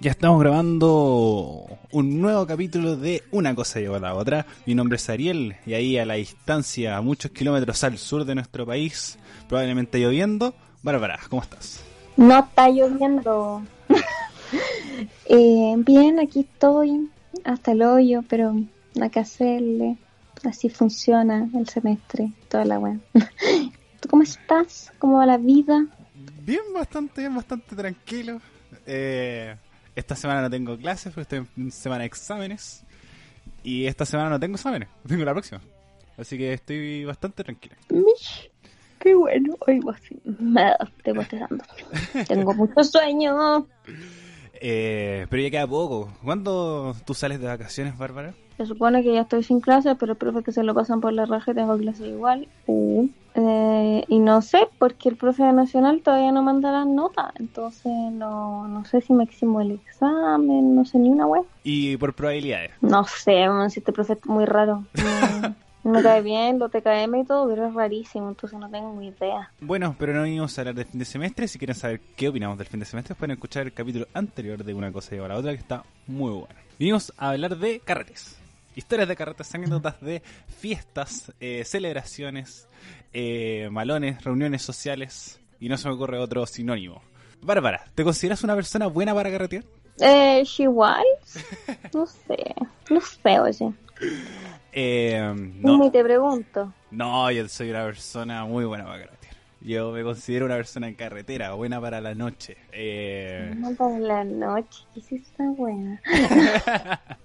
Ya estamos grabando un nuevo capítulo de Una cosa lleva a la otra. Mi nombre es Ariel y ahí a la distancia, a muchos kilómetros al sur de nuestro país, probablemente lloviendo. Bárbara, ¿cómo estás? No está lloviendo. eh, bien, aquí estoy, hasta el hoyo, pero nada que hacerle. Así funciona el semestre, toda la web. ¿Tú cómo estás? ¿Cómo va la vida? Bien, bastante bien, bastante tranquilo. Eh, esta semana no tengo clases porque estoy en semana de exámenes. Y esta semana no tengo exámenes, tengo la próxima. Así que estoy bastante tranquila. Mish, qué bueno. Hoy. Me estoy bostezando. Tengo mucho sueño. Eh, pero ya queda poco. ¿Cuándo tú sales de vacaciones, Bárbara? Se supone que ya estoy sin clases, pero el profe que se lo pasan por la raja y tengo clases igual. Uh. Eh, y no sé, porque el profe Nacional todavía no manda las notas. Entonces no, no sé si me eximo el examen, no sé ni una web. Y por probabilidades. No sé, si este profe es muy raro. Mm, me cae bien, lo TKM y todo, pero es rarísimo, entonces no tengo ni idea. Bueno, pero no venimos a hablar del fin de semestre. Si quieren saber qué opinamos del fin de semestre, pueden escuchar el capítulo anterior de Una cosa lleva a la otra, que está muy bueno. Vinimos a hablar de carretes. Historias de carretes, anécdotas de fiestas, eh, celebraciones, eh, malones, reuniones sociales. Y no se me ocurre otro sinónimo. Bárbara, ¿te consideras una persona buena para carretear? Eh, igual, no sé, no sé, oye. Eh, No. Ni te pregunto. no, yo soy una persona muy buena para carretear. Yo me considero una persona en carretera, buena para la noche. Eh, para la noche, que sí está buena.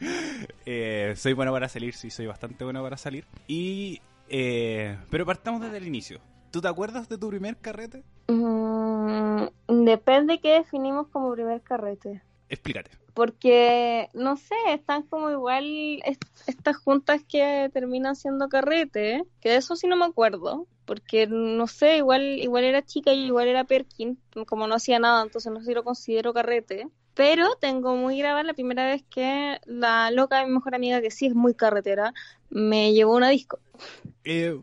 eh, soy bueno para salir, sí, soy bastante bueno para salir. Y, eh, pero partamos desde el inicio. ¿Tú te acuerdas de tu primer carrete? Mm, depende qué definimos como primer carrete. Explícate. Porque, no sé, están como igual est- estas juntas que terminan siendo carrete, que de eso sí no me acuerdo, porque no sé, igual, igual era chica y igual era Perkin, como no hacía nada, entonces no sé si lo considero carrete. Pero tengo muy grabada la primera vez que la loca mi mejor amiga, que sí es muy carretera, me llevó una disco. Eh,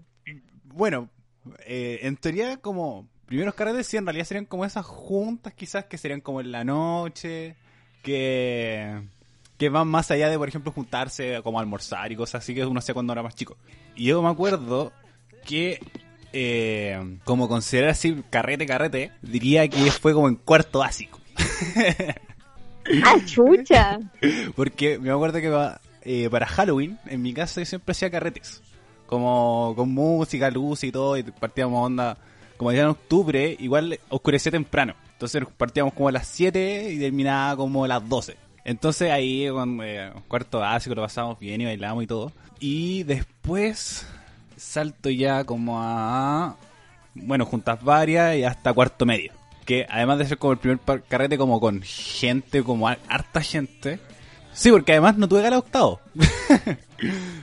bueno, eh, en teoría como primeros carretes sí, en realidad serían como esas juntas quizás que serían como en la noche, que, que van más allá de, por ejemplo, juntarse como almorzar y cosas así que uno hacía cuando era más chico. Y yo me acuerdo que, eh, como considerar así carrete, carrete, diría que fue como en cuarto básico. ¡Ah, chucha! Porque me acuerdo que eh, para Halloween, en mi casa yo siempre hacía carretes. Como con música, luz y todo, y partíamos onda, como ya en octubre, igual oscurecía temprano. Entonces partíamos como a las 7 y terminaba como a las 12. Entonces ahí con eh, cuarto básico lo pasamos bien y bailamos y todo. Y después salto ya como a... Bueno, juntas varias y hasta cuarto medio. Que además de ser como el primer carrete como con gente, como har- harta gente. Sí, porque además no tuve gala octavo.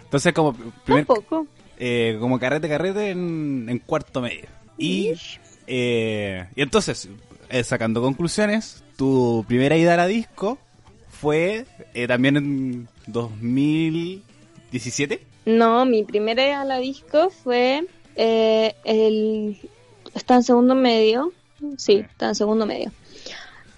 Entonces como primer, Tampoco. eh, como carrete carrete en, en cuarto medio. Y, eh, y entonces, eh, sacando conclusiones, tu primera ida a la disco fue eh, también en 2017. No, mi primera ida a la disco fue eh, el... Está en segundo medio. Sí, está en segundo medio.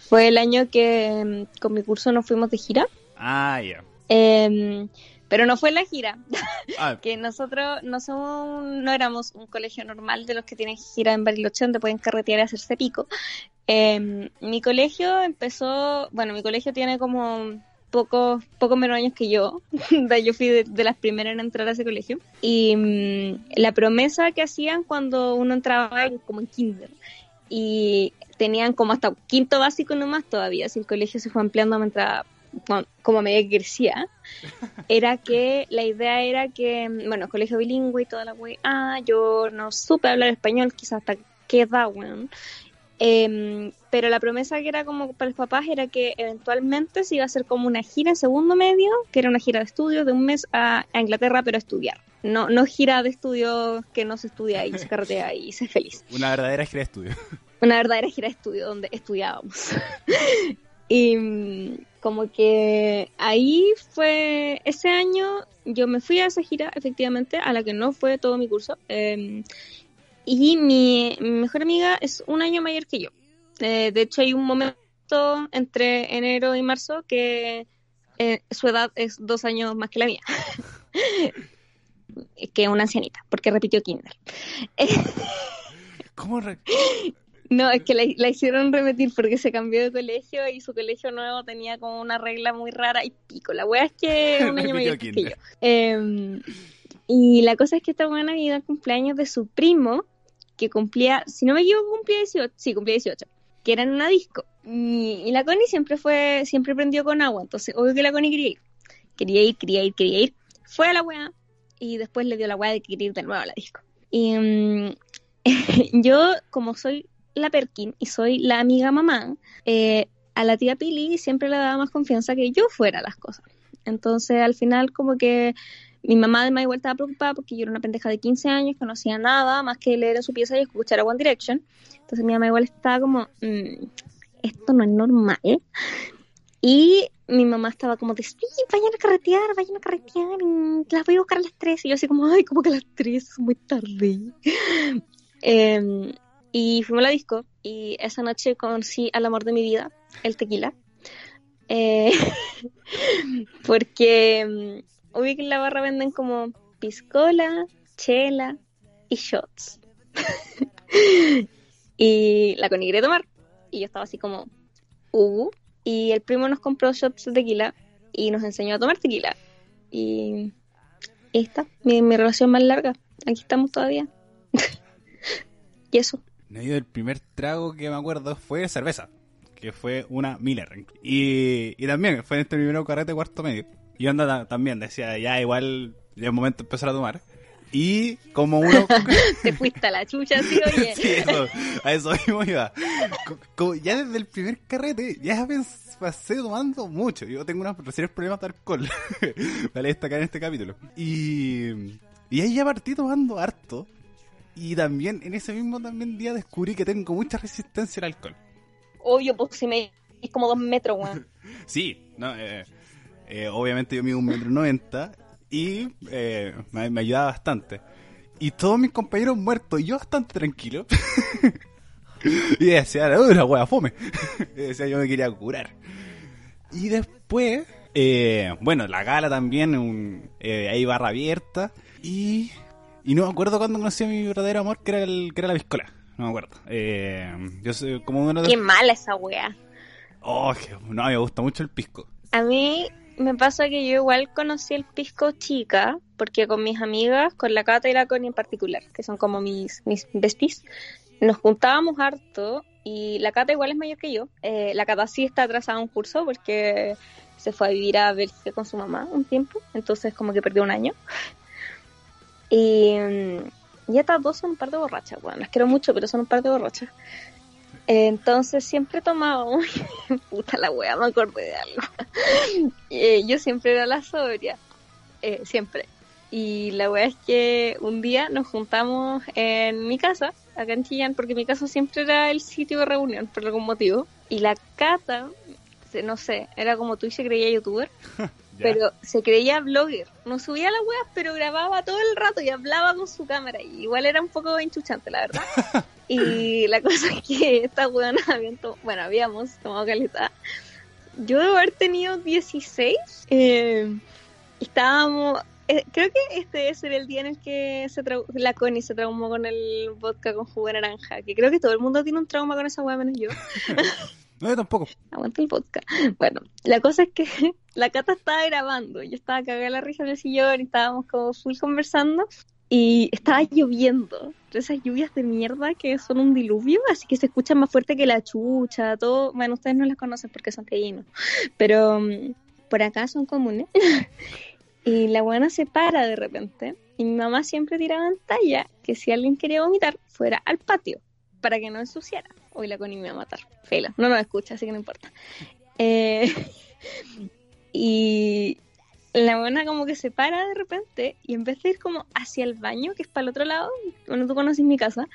Fue el año que mm, con mi curso nos fuimos de gira. Ah, ya. Em, pero no fue la gira, Ah, que nosotros no somos, no éramos un colegio normal de los que tienen gira en Bariloche donde pueden carretear y hacerse pico. Em, mi colegio empezó, bueno, mi colegio tiene como pocos, pocos menos años que yo. yo fui de, de las primeras en entrar a ese colegio. Y mm, la promesa que hacían cuando uno entraba en- como en kinder y tenían como hasta quinto básico nomás todavía, si el colegio se fue ampliando mientras, bueno, como a medida que crecía, era que la idea era que, bueno, colegio bilingüe y toda la wey, ah, yo no supe hablar español, quizás hasta qué edad, weón. Em, pero la promesa que era como para los papás era que eventualmente se iba a hacer como una gira en segundo medio, que era una gira de estudio de un mes a, a Inglaterra, pero a estudiar. No, no gira de estudio que no se estudia y se carretea y se es feliz. una verdadera gira de estudio. Una verdadera gira de estudio donde estudiábamos. y como que ahí fue, ese año yo me fui a esa gira, efectivamente, a la que no fue todo mi curso. eh, y mi, mejor amiga es un año mayor que yo. Eh, de hecho, hay un momento entre enero y marzo que eh, su edad es dos años más que la mía. que una ancianita, porque repitió kinder. ¿Cómo? re- No, es que la, la hicieron repetir porque se cambió de colegio y su colegio nuevo tenía como una regla muy rara y pico. La wea es que un año mayor que yo. Eh, y la cosa es que esta buena iba al cumpleaños de su primo, que cumplía, si no me equivoco, cumplía 18, sí, cumplía 18, que era en una disco. Y, y la Connie siempre fue, siempre prendió con agua, entonces obvio que la Connie quería ir. Quería ir, quería ir, quería ir. Fue a la wea y después le dio la wea de que quería ir de nuevo a la disco. Y mm, yo, como soy la Perkin y soy la amiga mamá, eh, a la tía Pili siempre le daba más confianza que yo fuera las cosas. Entonces, al final, como que mi mamá además igual estaba preocupada porque yo era una pendeja de 15 años que no hacía nada más que leer en su pieza y escuchar a One Direction. Entonces, mi mamá igual estaba como, "Mm, esto no es normal. Y mi mamá estaba como de, sí, vayan a carretear, vayan a carretear, y las voy a buscar a las 3. Y yo así como, ay, como que a las 3 es muy tarde. Em, y fuimos a la disco y esa noche conocí al amor de mi vida, el tequila. Eh, porque mm, obvio que en la barra venden como piscola, chela y shots. y la quería tomar. Y yo estaba así como, uh. Y el primo nos compró shots de tequila y nos enseñó a tomar tequila. Y está, mi, mi relación más larga. Aquí estamos todavía. y eso. El primer trago que me acuerdo fue cerveza, que fue una Miller. Y, y también fue en este primer carrete cuarto medio. Y ta- también decía, ya igual ya es momento de empezar a tomar. Y como uno... Te fuiste a la chucha, sí, oye. Sí, eso, a eso mismo iba. Como ya desde el primer carrete, ya pasé tomando mucho. Yo tengo unos serios problemas de alcohol. vale destacar en este capítulo. Y, y ahí ya partí tomando harto. Y también en ese mismo también día descubrí que tengo mucha resistencia al alcohol. Obvio, pues si me es como dos metros, weón. Sí, no, eh, eh, obviamente yo mido un metro noventa y eh, me, me ayudaba bastante. Y todos mis compañeros muertos y yo bastante tranquilo. y decía, "Uy, la wea fome. y decía, yo me quería curar. Y después, eh, bueno, la gala también, un, hay barra abierta. Y, y no me acuerdo cuando conocí a mi verdadero amor, que era, el, que era la piscola. No me acuerdo. Eh, yo soy como uno de Qué mala esa wea. Oh, no, me gusta mucho el pisco. A mí me pasa que yo igual conocí el pisco chica, porque con mis amigas, con la Cata y la Connie en particular, que son como mis, mis besties, nos juntábamos harto y la Cata igual es mayor que yo. Eh, la Cata sí está atrasada un curso porque se fue a vivir a Bélgica con su mamá un tiempo, entonces como que perdió un año. Y, mm, y estas dos son un par de borrachas, bueno, las quiero mucho, pero son un par de borrachas. Eh, Entonces siempre tomábamos, puta la wea, me acordé de algo. Eh, yo siempre era la sobria, eh, siempre. Y la wea es que un día nos juntamos en mi casa, acá en Chillán, porque mi casa siempre era el sitio de reunión por algún motivo. Y la Cata, no sé, era como tú y se creía youtuber, Ya. pero se creía blogger. No subía las weas, pero grababa todo el rato y hablaba con su cámara. Y igual era un poco enchuchante, la verdad. y la cosa es que esta weona habían bueno, habíamos tomado caleta. Yo debo haber tenido 16. eh, estábamos. eh, creo que este debe ser el día en el que se la Connie se traumó con el vodka con jugo de naranja. Que creo que todo el mundo tiene un trauma con esa wea menos yo. No, yo tampoco. Aguanta el podcast. Bueno, la cosa es que la Cata estaba grabando. Yo estaba cagada la risa en el sillón y estábamos como full conversando. Y estaba lloviendo. Esas lluvias de mierda que son un diluvio, así que se escuchan más fuerte que la chucha, todo. Bueno, ustedes no las conocen porque son rellenos. Pero mm, por acá son comunes. y la buena se para de repente. Y mi mamá siempre tiraba en talla que si alguien quería vomitar, fuera al patio para que no ensuciara. Hoy la Connie me va a matar. Fela. No nos escucha, así que no importa. Eh, y la buena como que se para de repente y en vez de ir como hacia el baño, que es para el otro lado, bueno, tú conoces mi casa,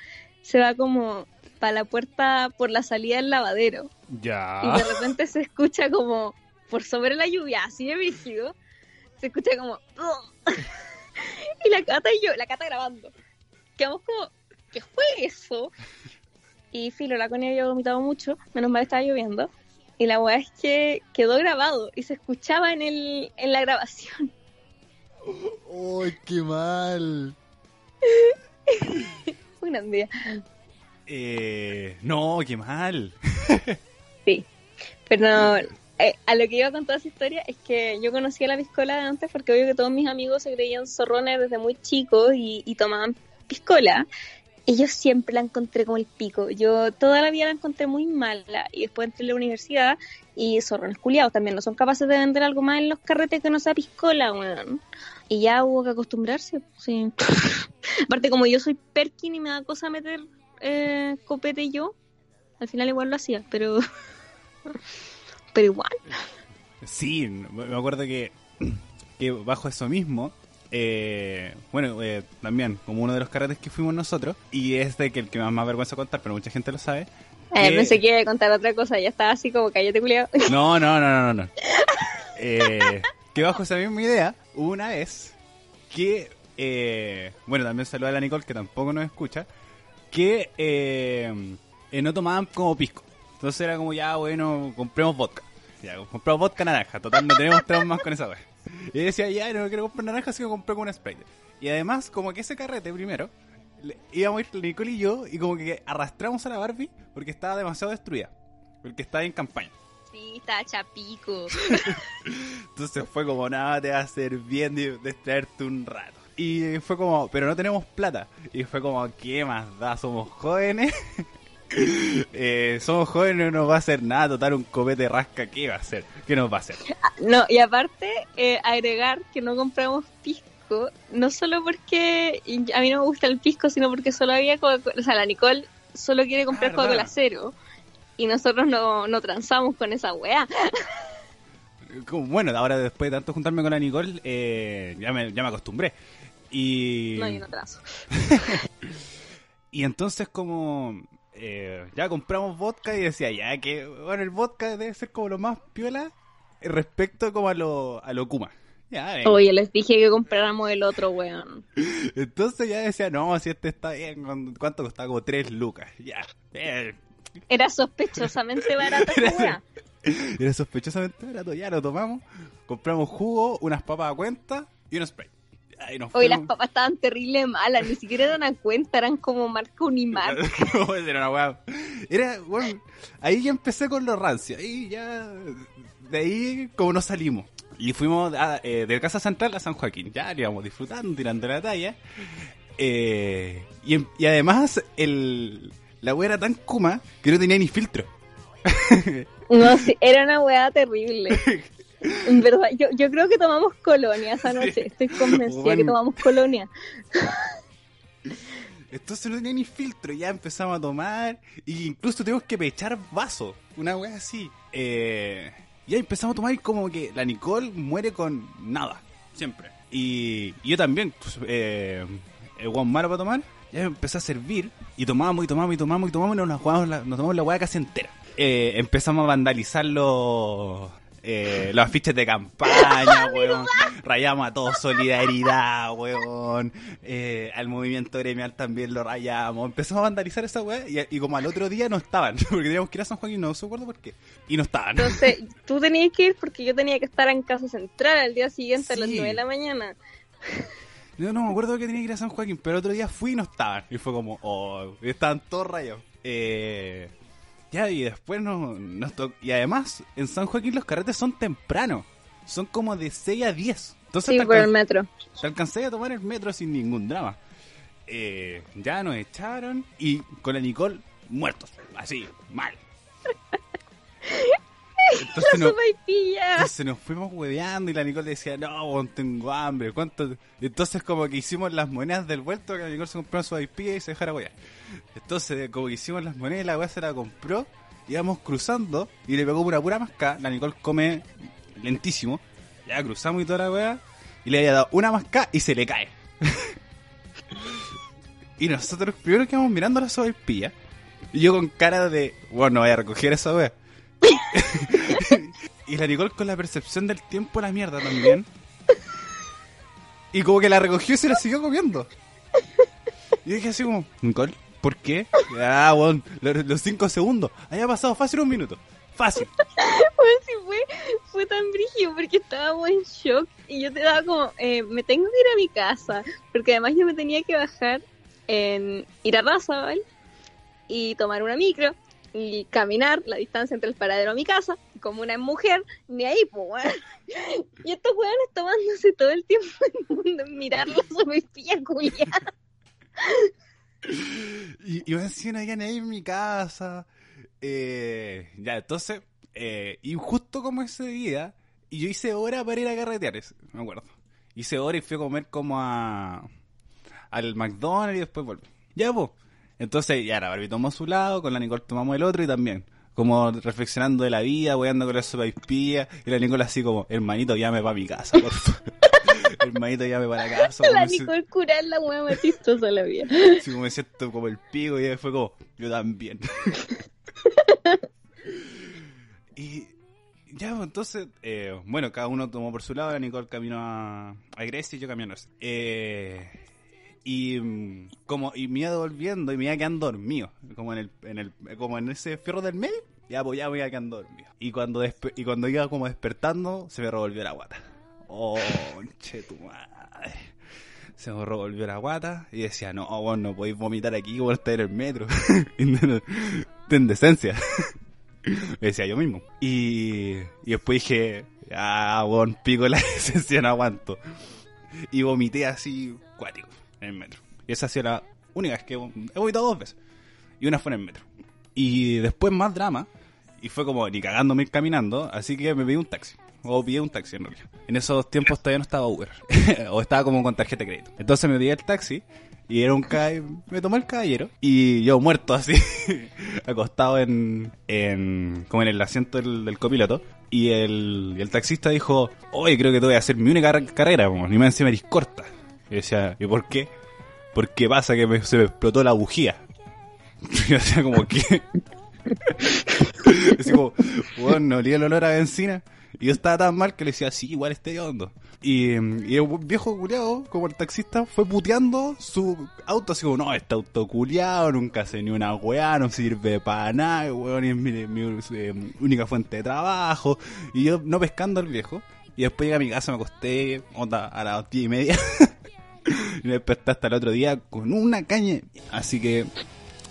se va como para la puerta por la salida del lavadero. Y Ya. de repente se escucha como por sobre la lluvia, así de brígido, se escucha como... Y la cata y yo, la cata grabando. Quedamos como, ¿qué fue eso? y filo, la Connie había vomitado mucho, menos mal estaba lloviendo. Y la weá es que quedó grabado y se escuchaba en, el, en la grabación. ¡Uy, qué mal! Un gran día. Eh, no, qué mal. Sí. Pero eh, a lo que iba con toda esa historia es que yo conocía la piscola de antes porque obvio que todos mis amigos se creían zorrones desde muy chicos y, y tomaban piscola. Y yo siempre la encontré como el pico. Yo toda la vida la encontré muy mala. Y después entré a la universidad y zorrones culiados también. No son capaces de vender algo más en los carretes que no sea piscola, weón. Y ya hubo que acostumbrarse. Sí. Aparte, como yo soy Perkin y me da cosa meter eh, copete yo, al final igual lo hacía, pero. pero igual. Sí, me acuerdo que, que bajo eso mismo, eh, bueno, eh, también como uno de los carretes que fuimos nosotros, y es de que el que más me da vergüenza contar, pero mucha gente lo sabe. Eh, que- pensé que iba a contar otra cosa, ya estaba así como cállate culiado. No, no, no, no, no. Eh, que bajo esa misma idea, una vez que, eh, bueno, también saluda a la Nicole, que tampoco nos escucha, que eh, no tomaban como pisco. Entonces era como, ya, bueno, compremos vodka. Ya, compramos vodka naranja. Total, no tenemos traumas más con esa wea. Y decía, ya, no quiero comprar naranja, así que compré con una Sprite. Y además, como que ese carrete primero, le- íbamos a ir Nicole y yo, y como que arrastramos a la Barbie porque estaba demasiado destruida. Porque estaba en campaña. Sí, estaba chapico. Entonces fue como, nada, te va a hacer bien de distraerte un rato. Y fue como, pero no tenemos plata. Y fue como, ¿qué más da? Somos jóvenes. Eh, somos jóvenes, no nos va a hacer nada. Total, un copete rasca, ¿qué va a hacer? ¿Qué nos va a hacer? No, y aparte, eh, agregar que no compramos pisco, no solo porque a mí no me gusta el pisco, sino porque solo había Coca-Cola. O sea, la Nicole solo quiere comprar Ah, Coca-Cola cero. Y nosotros no, no transamos con esa weá. Bueno, ahora después de tanto juntarme con la Nicole, eh, ya, me, ya me acostumbré. Y, No, yo no transo. y entonces como eh, ya compramos vodka y decía, ya que, bueno, el vodka debe ser como lo más piola respecto como a lo, a lo Kuma. Ya, venga. Oye, les dije que compráramos el otro weón. Entonces ya decía, no, si este está bien, ¿con- ¿cuánto costaba? Como 3 lucas. Ya. Eh, Era sospechosamente barata esa weá. Era sospechosamente barato, ya lo tomamos. Compramos jugo, unas papas a cuenta y un spray. Ya, y nos Hoy las papas estaban terrible malas, ni siquiera eran a cuenta, eran como marca Unimar. No, era una weá. Era, bueno, ahí ya empecé con los rancios. Ahí ya, de ahí como nos salimos. Y fuimos a- eh, de Casa Central a San Joaquín. Ya íbamos disfrutando, tirando la talla. Eh, y, en- y además, el, la weá era tan kuma que no tenía ni filtro. No, sí, era una weá terrible. En verdad, yo, yo creo que tomamos colonia esa noche. Estoy convencida Bueno. que tomamos colonia. Entonces no tenía ni filtro, ya empezamos a tomar, y incluso tuvimos que pechar vaso, una wea así. Eh, ya empezamos a tomar y como que la Nicole muere con nada, siempre. Y, y yo también, pues, eh, el guan malo para tomar, ya empecé a servir, y tomamos y tomamos y tomamos y tomamos y nos, la jugamos la- nos tomamos la wea casi entera. Eh, empezamos a vandalizar los... eh, los afiches de campaña, weón. Rayamos a todos solidaridad, weón. Eh, al movimiento gremial también lo rayamos. Empezamos a vandalizar esa weá y, y como al otro día no estaban. Porque teníamos que ir a San Joaquín, no se acuerdo por qué. Y no estaban. Entonces, tú tenías que ir porque yo tenía que estar en Casa Central al día siguiente a las Sí. 9 de la mañana. Yo no me acuerdo que tenía que ir a San Joaquín, pero otro día fui y no estaban. Y fue como, oh, estaban todos rayados. Eh, ya, y después nos, nos to- Y además, en San Joaquín los carretes son tempranos. Son como de 6 a 10. Entonces Sí, por el metro. te alcancé a tomar el metro sin ningún drama. Eh, ya nos echaron y con la Nicole muertos. Así, mal. Entonces, no- Sopaipilla. entonces nos fuimos hueveando y la Nicole decía, no, tengo hambre, ¿cuánto? Entonces como que hicimos las monedas del vuelto, que la Nicole se compró su IP y se dejara huear. Entonces como que hicimos las monedas, la weá se la compró, íbamos cruzando y le pegó una pura masca, la Nicole come lentísimo, ya cruzamos y toda la weá, y le había dado una masca y se le cae. y nosotros primero quedamos mirando la sopaipilla, y yo con cara de, bueno, no voy a recoger esa weá. Y la Nicole con la percepción del tiempo la mierda también. Y como que la recogió y se la siguió comiendo. Y dije así como, Nicole, ¿Por qué? Ah, weón, los, cinco segundos. Había pasado fácil un minuto. Fácil. Bueno, sí fue, fue tan brígido porque estábamos en shock y yo te daba como, eh, me tengo que ir a mi casa, porque además yo me tenía que bajar en ir a Raza, ¿vale? Y tomar una micro y caminar la distancia entre el paradero a mi casa, como una mujer, ni ahí, pues, weón. Y estos weones tomándose todo el tiempo del mundo en mirar la sopaipilla culiada. Y, y me decían ahí en mi casa. Eh, ya, entonces, eh, y justo como ese día, y yo hice hora para ir a carretear, me acuerdo. Hice hora y fui a comer como a al McDonald's y después volví. Ya, pues. Entonces, ya la Barbie tomó su lado, con la Nicole tomamos el otro y también. Como reflexionando de la vida, weando con la sopa y pía, y la Nicole así como, hermanito, llame para mi casa, por favor. hermanito, llame para la casa. La Nicole curar la weá más chistosa la vida. Así como me siento como el pico y fue como, yo también. y ya, pues, entonces, eh, bueno, cada uno tomó por su lado, la Nicole caminó a, a Grecia y yo camino a Norte. Eh, y mm, como y me iba devolviendo y me iba quedando dormido, como en el, en el como en ese fierro del medio, ya pues ya me iba quedando dormido. Y cuando y cuando iba como despertando, se me revolvió la guata. Oh, che tu madre. Se me revolvió la guata y decía, no, vos no podéis vomitar aquí como estar en el metro. Ten decencia. Me decía yo mismo. Y, y después dije, ah, weón, pico la decencia, no aguanto. Y vomité así, cuático, en metro. Y esa ha sido la única vez que he vomitado dos veces. Y una fue en el metro. Y después más drama. Y fue como ni cagándome caminando. Así que me pedí un taxi. O pillé un taxi en realidad. En esos tiempos todavía no estaba Uber. o estaba como con tarjeta de crédito. Entonces me pedí el taxi. Y era un ca... me tomó el caballero. Y yo muerto así. acostado en, en. como en el asiento del, copiloto. Y el, el taxista dijo, oye, creo que te voy a hacer mi única car- carrera, como, ni más encima eres corta. Y decía, ¿y por qué? Porque pasa que me- se me explotó la bujía. Y decía como que... Así como, bueno, olía el olor a benzina. Y yo estaba tan mal que le decía, sí, igual esté hondo. Y, el viejo culiado, como el taxista, fue puteando su auto, así como, no, este auto culiado, nunca hace ni una weá, no sirve para nada, weón, es mi, mi, eh, única fuente de trabajo. Y yo no pescando al viejo. Y después llegué a mi casa, me acosté, onda, a las diez y media. y me desperté hasta el otro día con una caña. Así que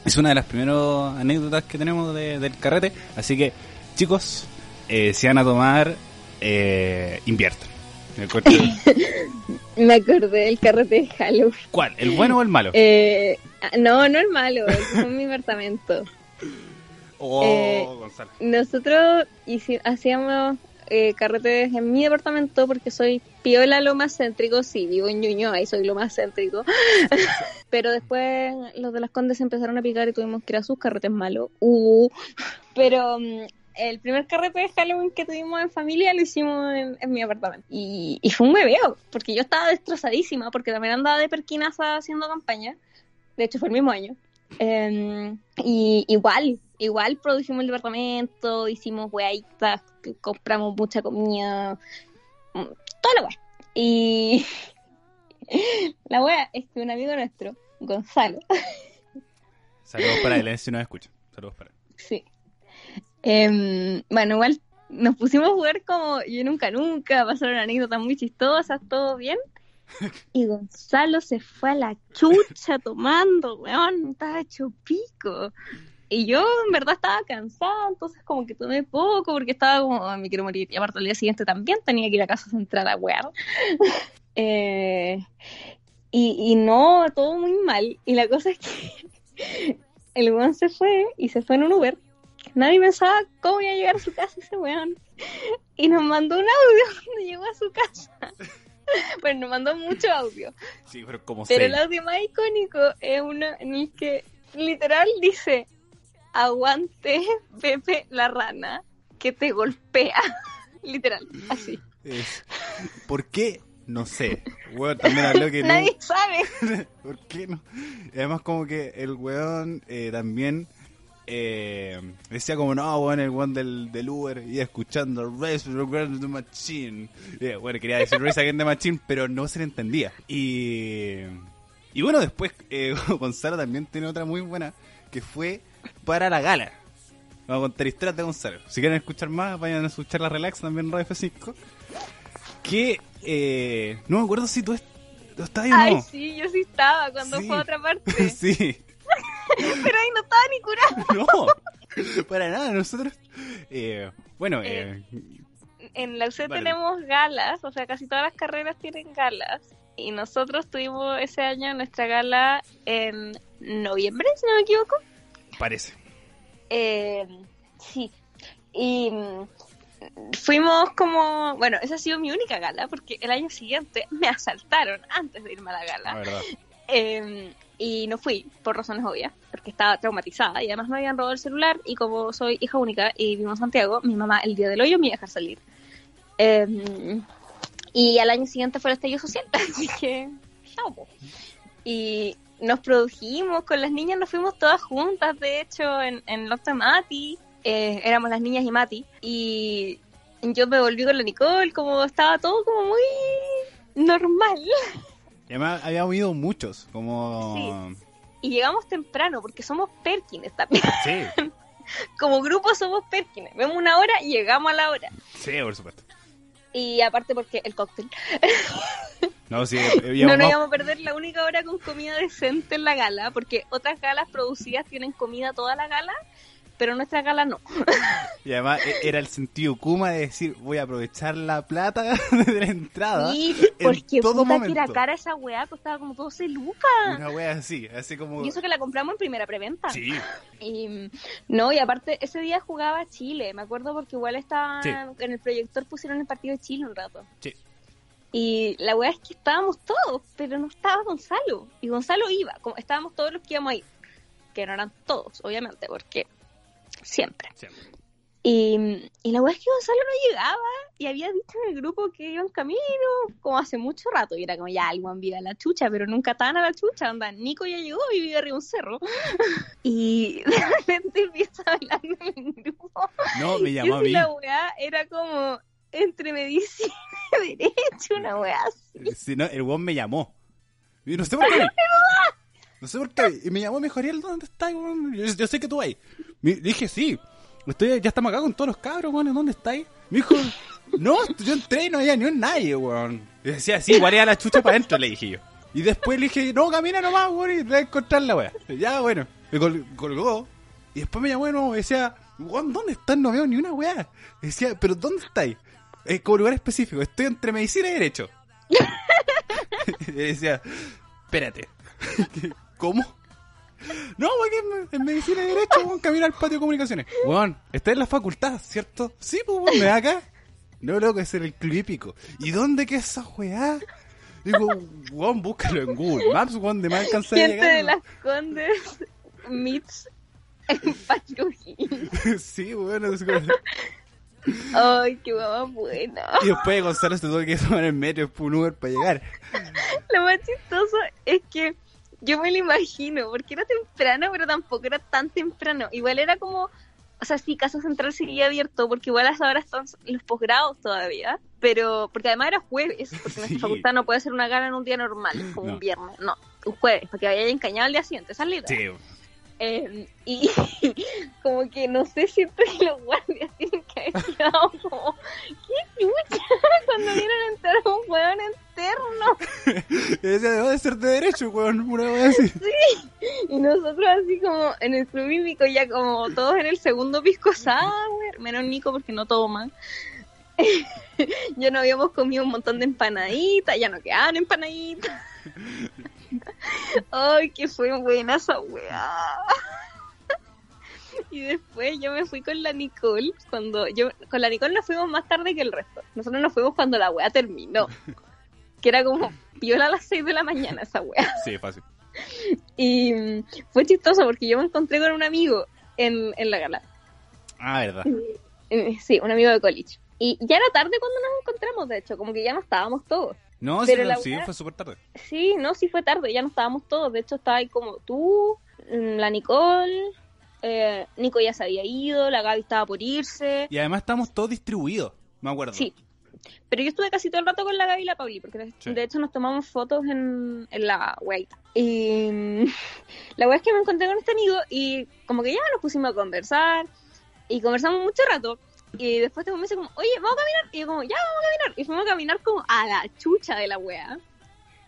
es una de las primeras anécdotas que tenemos de- del carrete. Así que, chicos, eh, si van a tomar, eh, inviertan. Me Me acordé del carrete de Halloween. ¿Cuál? ¿El bueno o el malo? Eh, ah, no, no es malo, es mi apartamento. oh, eh, Gonzalo. Nosotros hacíamos eh, carretes en mi departamento porque soy piola lo más céntrico, sí, vivo en Ñuñoa y soy lo más céntrico. Pero después los de las Condes empezaron a picar y tuvimos que ir a sus carretes malos. Uh. Pero mm, el primer carrete de Halloween que tuvimos en familia lo hicimos en, mi apartamento. Y, fue un bebeo, porque yo estaba destrozadísima, porque también andaba de perquinaza haciendo campaña. De hecho, fue el mismo año. Eh, y igual, igual produjimos el departamento, hicimos que compramos mucha comida, toda la wea. Y la wea es que un amigo nuestro, Gonzalo, Saludos para él, eh, si nos escucha. Saludos para él. sí. Em, bueno, igual nos pusimos a jugar como yo nunca, nunca, pasaron anécdotas muy chistosas, todo bien. Y Gonzalo se fue a la chucha tomando, weón, estaba hecho pico. Y yo en verdad estaba cansada, entonces como que tomé poco porque estaba como, "Ah, me quiero morir. Y aparte el día siguiente también tenía que ir a casa central a wear. Eh, y, y no, todo muy mal. Y la cosa es que el weón se fue y se fue en un Uber. Nadie pensaba cómo iba a llegar a su casa ese weón. Y nos mandó un audio cuando llegó a su casa. Bueno, nos mandó mucho audio. Sí, pero como Pero el audio más icónico es uno en el que literal dice: Aguante, Pepe la rana, que te golpea. literal, así. Es- ¿Por qué? No sé. Bueno, también habló que no- Nadie sabe. ¿Por qué no? Además como que el weón eh, también eh, decía como, no, weón, el weón del, del Uber iba escuchando Race Against the Machine. Y, bueno, quería decir Race Against the Machine, pero no se le entendía. Y, Y bueno, después eh, Gonzalo también tiene otra muy buena, que fue para la gala. Vamos a contar historias de Gonzalo. Si quieren escuchar más, vayan a escuchar la Relax también en Radio F5. Que eh, no me acuerdo si tú, est- tú estabas ahí o Ay, no. sí, yo sí estaba cuando Sí. fue a otra parte. sí. Pero ahí no estaba ni curado. No, para nada. Nosotros, eh, bueno, eh, En la UC Vale. tenemos galas, o sea, casi todas las carreras tienen galas. Y nosotros tuvimos ese año nuestra gala en noviembre, si no me equivoco. Parece. Eh, sí. Y mm, fuimos como, bueno, esa ha sido mi única gala, porque el año siguiente me asaltaron antes de irme a la La gala. verdad. Eh, y no fui, por razones obvias, porque estaba traumatizada y además me habían robado el celular y como soy hija única y vivo en Santiago, mi mamá el día del hoyo me iba a dejar salir. Eh, y al año siguiente fue el estallido social, así que chao. Y nos produjimos con las niñas, nos fuimos todas juntas, de hecho, en, en Lofta Mati, eh, éramos las niñas y Mati, y yo me volví con la Nicole, como estaba todo como muy normal. Y además habíamos ido muchos, como... Y llegamos temprano, porque somos Perkins también. Sí, Como grupo somos Perkins. Vemos una hora y llegamos a la hora. sí, por supuesto. Y aparte porque el cóctel. No, sí, No íbamos nos íbamos a perder la única hora con comida decente en la gala, porque otras galas producidas tienen comida toda la gala, pero nuestra gala no. Y además e- era el sentido Kuma de decir, voy a aprovechar la plata de la entrada. En porque todo puta que era momento. cara esa weá, costaba como 12 lucas. Una wea así, así como... Y eso que la compramos en primera preventa. Sí, Y no, y aparte ese día jugaba Chile, me acuerdo porque igual estaban Sí. en el proyector pusieron el partido de Chile un rato. sí. Y la weá es que estábamos todos, pero no estaba Gonzalo. Y Gonzalo iba, como estábamos todos los que íbamos a ir. Que no eran todos, obviamente, porque siempre. siempre. Y, y la weá es que Gonzalo no llegaba y había dicho en el grupo que iba en camino, como hace mucho rato. Y era como, ya, el viva a la chucha, pero nunca tan a la chucha. Anda, Nico ya llegó y vive arriba de un cerro. Y de repente empieza a hablar en el grupo. No, me Y llamó a así mí. la weá era como entre medicina y derecho, una weá así. Si no, el weón me llamó. Y no sé por qué. No sé por qué. Y me llamó y me dijo, Ariel, ¿dónde estás, weón? Yo, yo sé que tú ahí. Me dije, sí. Estoy, ya estamos acá con todos los cabros, weón. ¿Dónde estáis? Me dijo, no, yo entré y no había ni un nadie, weón. Y decía, sí, igual era la chucha para adentro, le dije yo. Y después le dije, no, camina nomás, weón, y voy a encontrar la weá. Ya, bueno. Me col- colgó. Y después me llamó de nuevo y decía, weón, ¿dónde estás? No veo ni una weá. Decía, ¿pero dónde estáis? Es como lugar específico. Estoy entre medicina y derecho. y decía, espérate. ¿Cómo? No, porque en, en medicina y derecho, weón, camino al patio de comunicaciones. Weón, está en la facultad, ¿cierto? Sí, pues, weón, me da acá. No, loco, era el club hípico. ¿Y dónde queda esa weá? Digo, weón, búscalo en Google Maps, weón, de más alcanza a llegar. de las Condes meets en Patrujín. sí, weón, así como- Ay, qué mamá buena. Y después Gonzalo se tuvo que tomar el metro después un Uber para llegar. Lo más chistoso es que yo me lo imagino, porque era temprano, pero tampoco era tan temprano. Igual era como, o sea, sí, Casa Central seguía abierto, porque igual a esa hora están los posgrados todavía, pero, porque además era jueves, porque Sí. nuestra facultad no puede hacer una gala en un día normal, como No. un viernes, no, un jueves, porque vaya encañado al día siguiente, esa es la idea. Sí, Eh, y como que no sé, siento que los guardias tienen que haber quedado como, ¿qué chucha? Cuando vieron entrar a un hueón interno. Y decía, debo de ser de derecho, weón, una weá así. Y nosotros así como en el club hípico ya como todos en el segundo pisco sour, menos Nico porque no toma. ya no habíamos comido un montón de empanaditas, ya no quedaban empanaditas. Ay, que fue buena esa weá. Y después yo me fui con la Nicole, cuando yo, con la Nicole nos fuimos más tarde que el resto. Nosotros nos fuimos cuando la weá terminó. Que era como viola a las 6 de la mañana esa weá. Sí, fácil. Y mm, fue chistoso porque yo me encontré con un amigo en, en la gala. Ah, verdad. Eh, Sí, un amigo de college. Y ya era tarde cuando nos encontramos, de hecho, como que ya no estábamos todos. No, sí, la fue súper tarde. Sí, no, sí fue tarde, ya no estábamos todos. De hecho, estaba ahí como tú, mm, la Nicole, eh, Nico ya se había ido, la Gaby estaba por irse. Y además estamos todos distribuidos, me acuerdo. Sí, Pero yo estuve casi todo el rato con la Gaby y la Pauli, porque Sí. de hecho nos tomamos fotos en, en la weita. Y mm, la wea es que me encontré con este amigo y como que ya nos pusimos a conversar y conversamos mucho rato. Y después este me dice como, oye, vamos a caminar. Y yo como, ya, vamos a caminar. Y fuimos a caminar como a la chucha de la wea.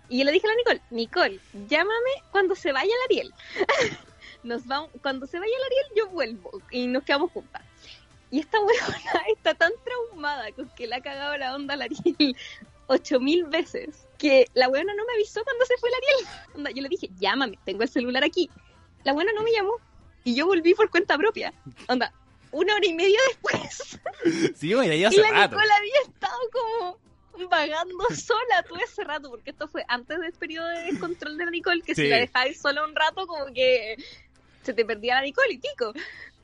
Y yo le dije a la Nicole, Nicole, llámame cuando se vaya el Ariel. Nos vamos, cuando se vaya el Ariel yo vuelvo y nos quedamos juntas. Y esta weona está tan traumada con que le ha cagado la onda al Ariel ocho mil veces que la weona no me avisó cuando se fue el Ariel. Onda, yo le dije, llámame, tengo el celular aquí. La weona no me llamó y yo volví por cuenta propia. Onda, una hora y media después. Sí, y la rato. Nicole había estado como vagando sola todo ese rato, porque esto fue antes del periodo de descontrol de la Nicole, que Sí. si la dejabas sola un rato, como que se te perdía la Nicole y pico.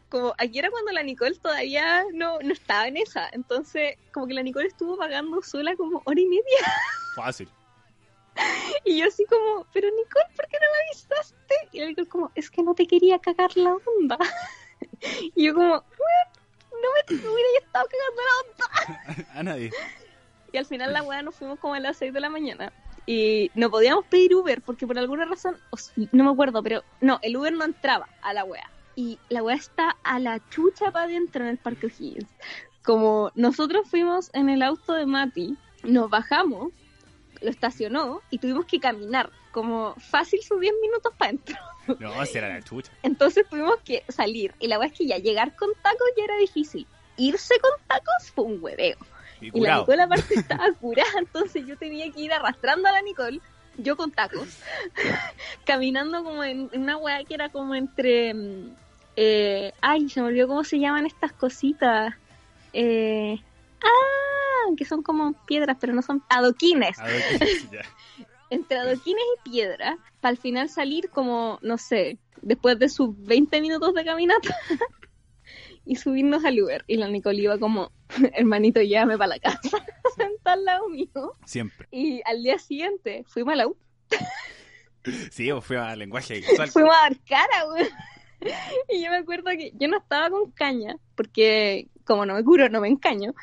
Como aquí era cuando la Nicole todavía no, no estaba en esa, entonces como que la Nicole estuvo vagando sola como hora y media. Fácil. Y yo así como, pero Nicole, ¿por qué no me avisaste? Y la Nicole como, es que no te quería cagar la onda. Y yo como, "Weón, no me hubiera estado cagando la onda. A nadie. Y al final la weá nos fuimos como a las 6 de la mañana. Y no podíamos pedir Uber porque por alguna razón, no me acuerdo, pero no, el Uber no entraba a la weá. Y la weá está a la chucha para adentro en el Parque O'Higgins. Como nosotros fuimos en el auto de Mati, nos bajamos, lo estacionó y tuvimos que caminar como fácil sus 10 minutos para adentro. No, si era la chucha. Entonces tuvimos que salir. Y la weá es que ya llegar con tacos ya era difícil. Irse con tacos fue un hueveo. Y Y la. Nicole aparte estaba curada, entonces yo tenía que ir arrastrando a la Nicole, yo con tacos, caminando como en, en una weá que era como entre... mm, eh, ay, se me olvidó cómo se llaman estas cositas. Eh, ah, que son como piedras, pero no son adoquines. A ver, ¿qué- ya. Entre adoquines y piedras, para al final salir como, no sé, después de sus 20 minutos de caminata y subirnos al Uber. Y la Nicole iba como, hermanito, llévame para la casa, sentada al lado mío. Siempre. Y al día siguiente fuimos a la U, Sí, pues fui a lenguaje visual. fuimos a dar cara, güey. Y yo me acuerdo que yo no estaba con caña, porque como no me curo, no me encaño,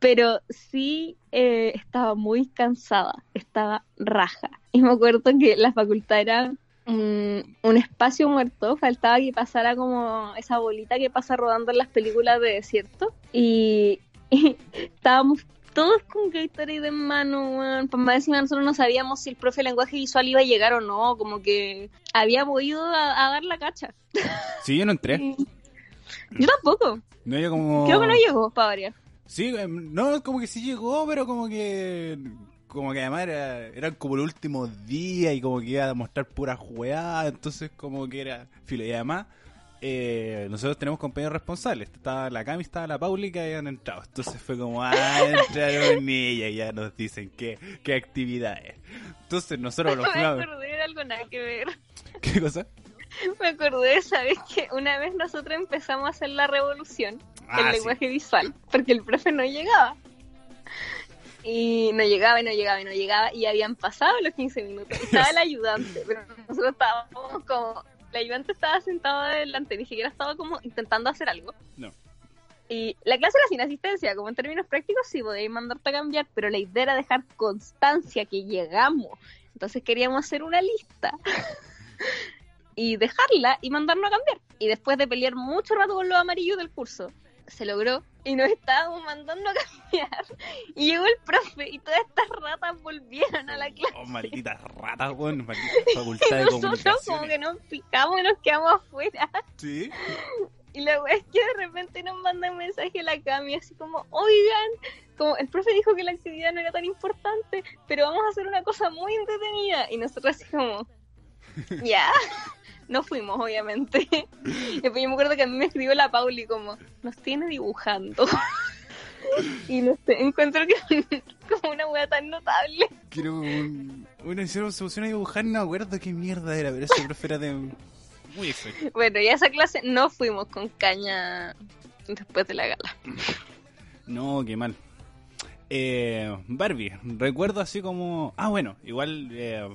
pero sí eh, estaba muy cansada, estaba raja. Y me acuerdo que la facultad era mm, un espacio muerto, faltaba que pasara como esa bolita que pasa rodando en las películas de desierto. Y, y estábamos todos con Gatorade en mano, weón. Pues más encima nosotros no sabíamos si el profe de lenguaje visual iba a llegar o no, como que habíamos ido a, a dar la cacha. Sí, yo no entré. Yo tampoco. No, yo como... Creo que no llegó, para variar. Sí, em, no, como que sí llegó, pero como que... Como que además era, eran como los últimos días y como que iba a mostrar pura juegada, entonces como que era filo. Y además, eh, nosotros tenemos compañeros responsables. Estaba la Cami, estaba la Pauli que habían entrado. Entonces fue como, ah, entraron ellas y ya nos dicen qué, qué actividades. Entonces nosotros los Me acordé de algo nada que ver. ¿Qué cosa? Me acordé, ¿sabes? Que una vez nosotros empezamos a hacer la revolución Ah, el sí. lenguaje visual, porque el profe no llegaba. Y no llegaba y no llegaba y no llegaba y habían pasado los 15 minutos. Estaba el ayudante, pero nosotros estábamos como... El ayudante estaba sentado adelante, ni siquiera estaba como intentando hacer algo. No. Y la clase era sin asistencia, como en términos prácticos sí podéis mandarte a cambiar, pero la idea era dejar constancia que llegamos. Entonces queríamos hacer una lista y dejarla y mandarnos a cambiar. Y después de pelear mucho rato con los amarillos del curso, se logró y nos estábamos mandando a cambiar. Y llegó el profe y todas estas ratas volvieron a la clase. Oh, malditas ratas, weón. Maldita facultad Y de nosotros como que nos picamos y nos quedamos afuera. Sí. Y la wea es que de repente nos manda un mensaje a la Cami así como, oigan, como el profe dijo que la actividad no era tan importante, pero vamos a hacer una cosa muy entretenida. Y nosotros así como, ya, no fuimos obviamente. Y después yo me acuerdo que a mí me escribió la Pauli como, nos tiene dibujando. Y no sé, encuentro que como una wea tan notable. Quiero un, una hicieron se pusieron a dibujar, no me acuerdo qué mierda era, pero ese profe era de muy extraño. Bueno, y a esa clase no fuimos con caña después de la gala. No, qué mal. Eh, Barbie, recuerdo así como. Ah, bueno, igual eh,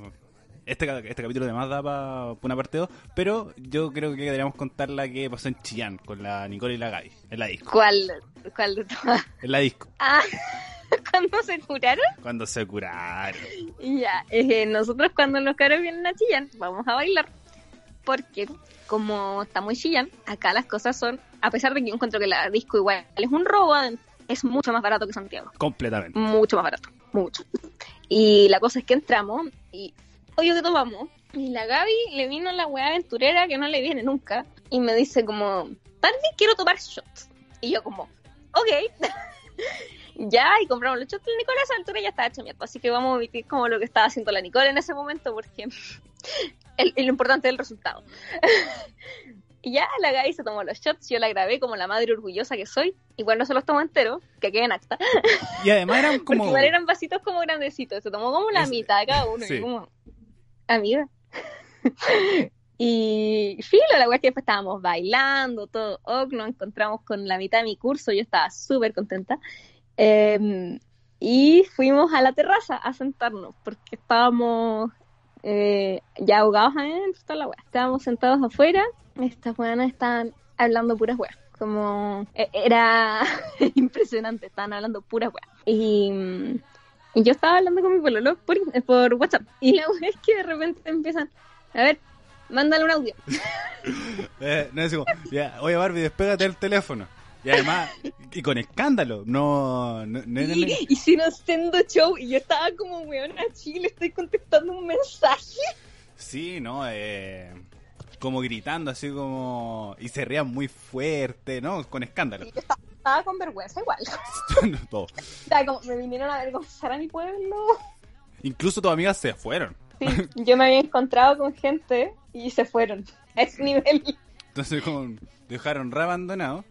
este, este capítulo además da para una parte 2, pero yo creo que deberíamos contar la que pasó en Chillán con la Nicole y la Gaby, en la disco. ¿Cuál, cuál de todas? En la disco. Ah, cuando se curaron. Cuando se curaron. Ya, eh, nosotros cuando los caros vienen a chillar, vamos a bailar. Porque como está muy chillan, acá las cosas son, a pesar de que yo encuentro que la disco igual es un robo, es mucho más barato que Santiago. Completamente. Mucho más barato, mucho. Y la cosa es que entramos y oye que tomamos. Y la Gaby le vino la weá aventurera que no le viene nunca. Y me dice como, Barbie, quiero tomar shots. Y yo como, ok. ya, y compramos los shots. La Nicole a esa altura ya estaba hecha mierda. Así que vamos a omitir como lo que estaba haciendo la Nicole en ese momento porque el, el- lo importante es el resultado. y ya la Gaby se tomó los shots. Yo la grabé como la madre orgullosa que soy. Igual no se los tomó entero, que queden acta. Y además eran Porque como. igual eran vasitos como grandecitos. Se tomó como la Es- mitad de cada uno. sí. Y como, amiga. y filo, la weá que estábamos bailando, todo. ok, nos encontramos con la mitad de mi curso. Yo estaba súper contenta. Eh, y fuimos a la terraza a sentarnos porque estábamos eh, ya ahogados en toda la weá. Estábamos sentados afuera. Estas weanas estaban hablando puras weas. Como e- era impresionante, estaban hablando puras weas. Y, y yo estaba hablando con mi pololo por, por WhatsApp. Y la wea es que de repente empiezan, a ver, mándale un audio. Eh, no, así como, ya, oye Barbie, despégate del teléfono. Y además, y con escándalo, no, no, no era- Y hicieron sendo show y yo estaba como, weón, a Chile, estoy contestando un mensaje. Sí, ¿no? Eh, como gritando, así como... Y se rían muy fuerte, ¿no? Con escándalo. Y yo estaba, estaba con vergüenza igual. No, todo. O sea, como me vinieron a avergonzar a mi pueblo. Incluso tus amigas se fueron. Sí, yo me había encontrado con gente y se fueron. A ese nivel. Entonces como dejaron re abandonado.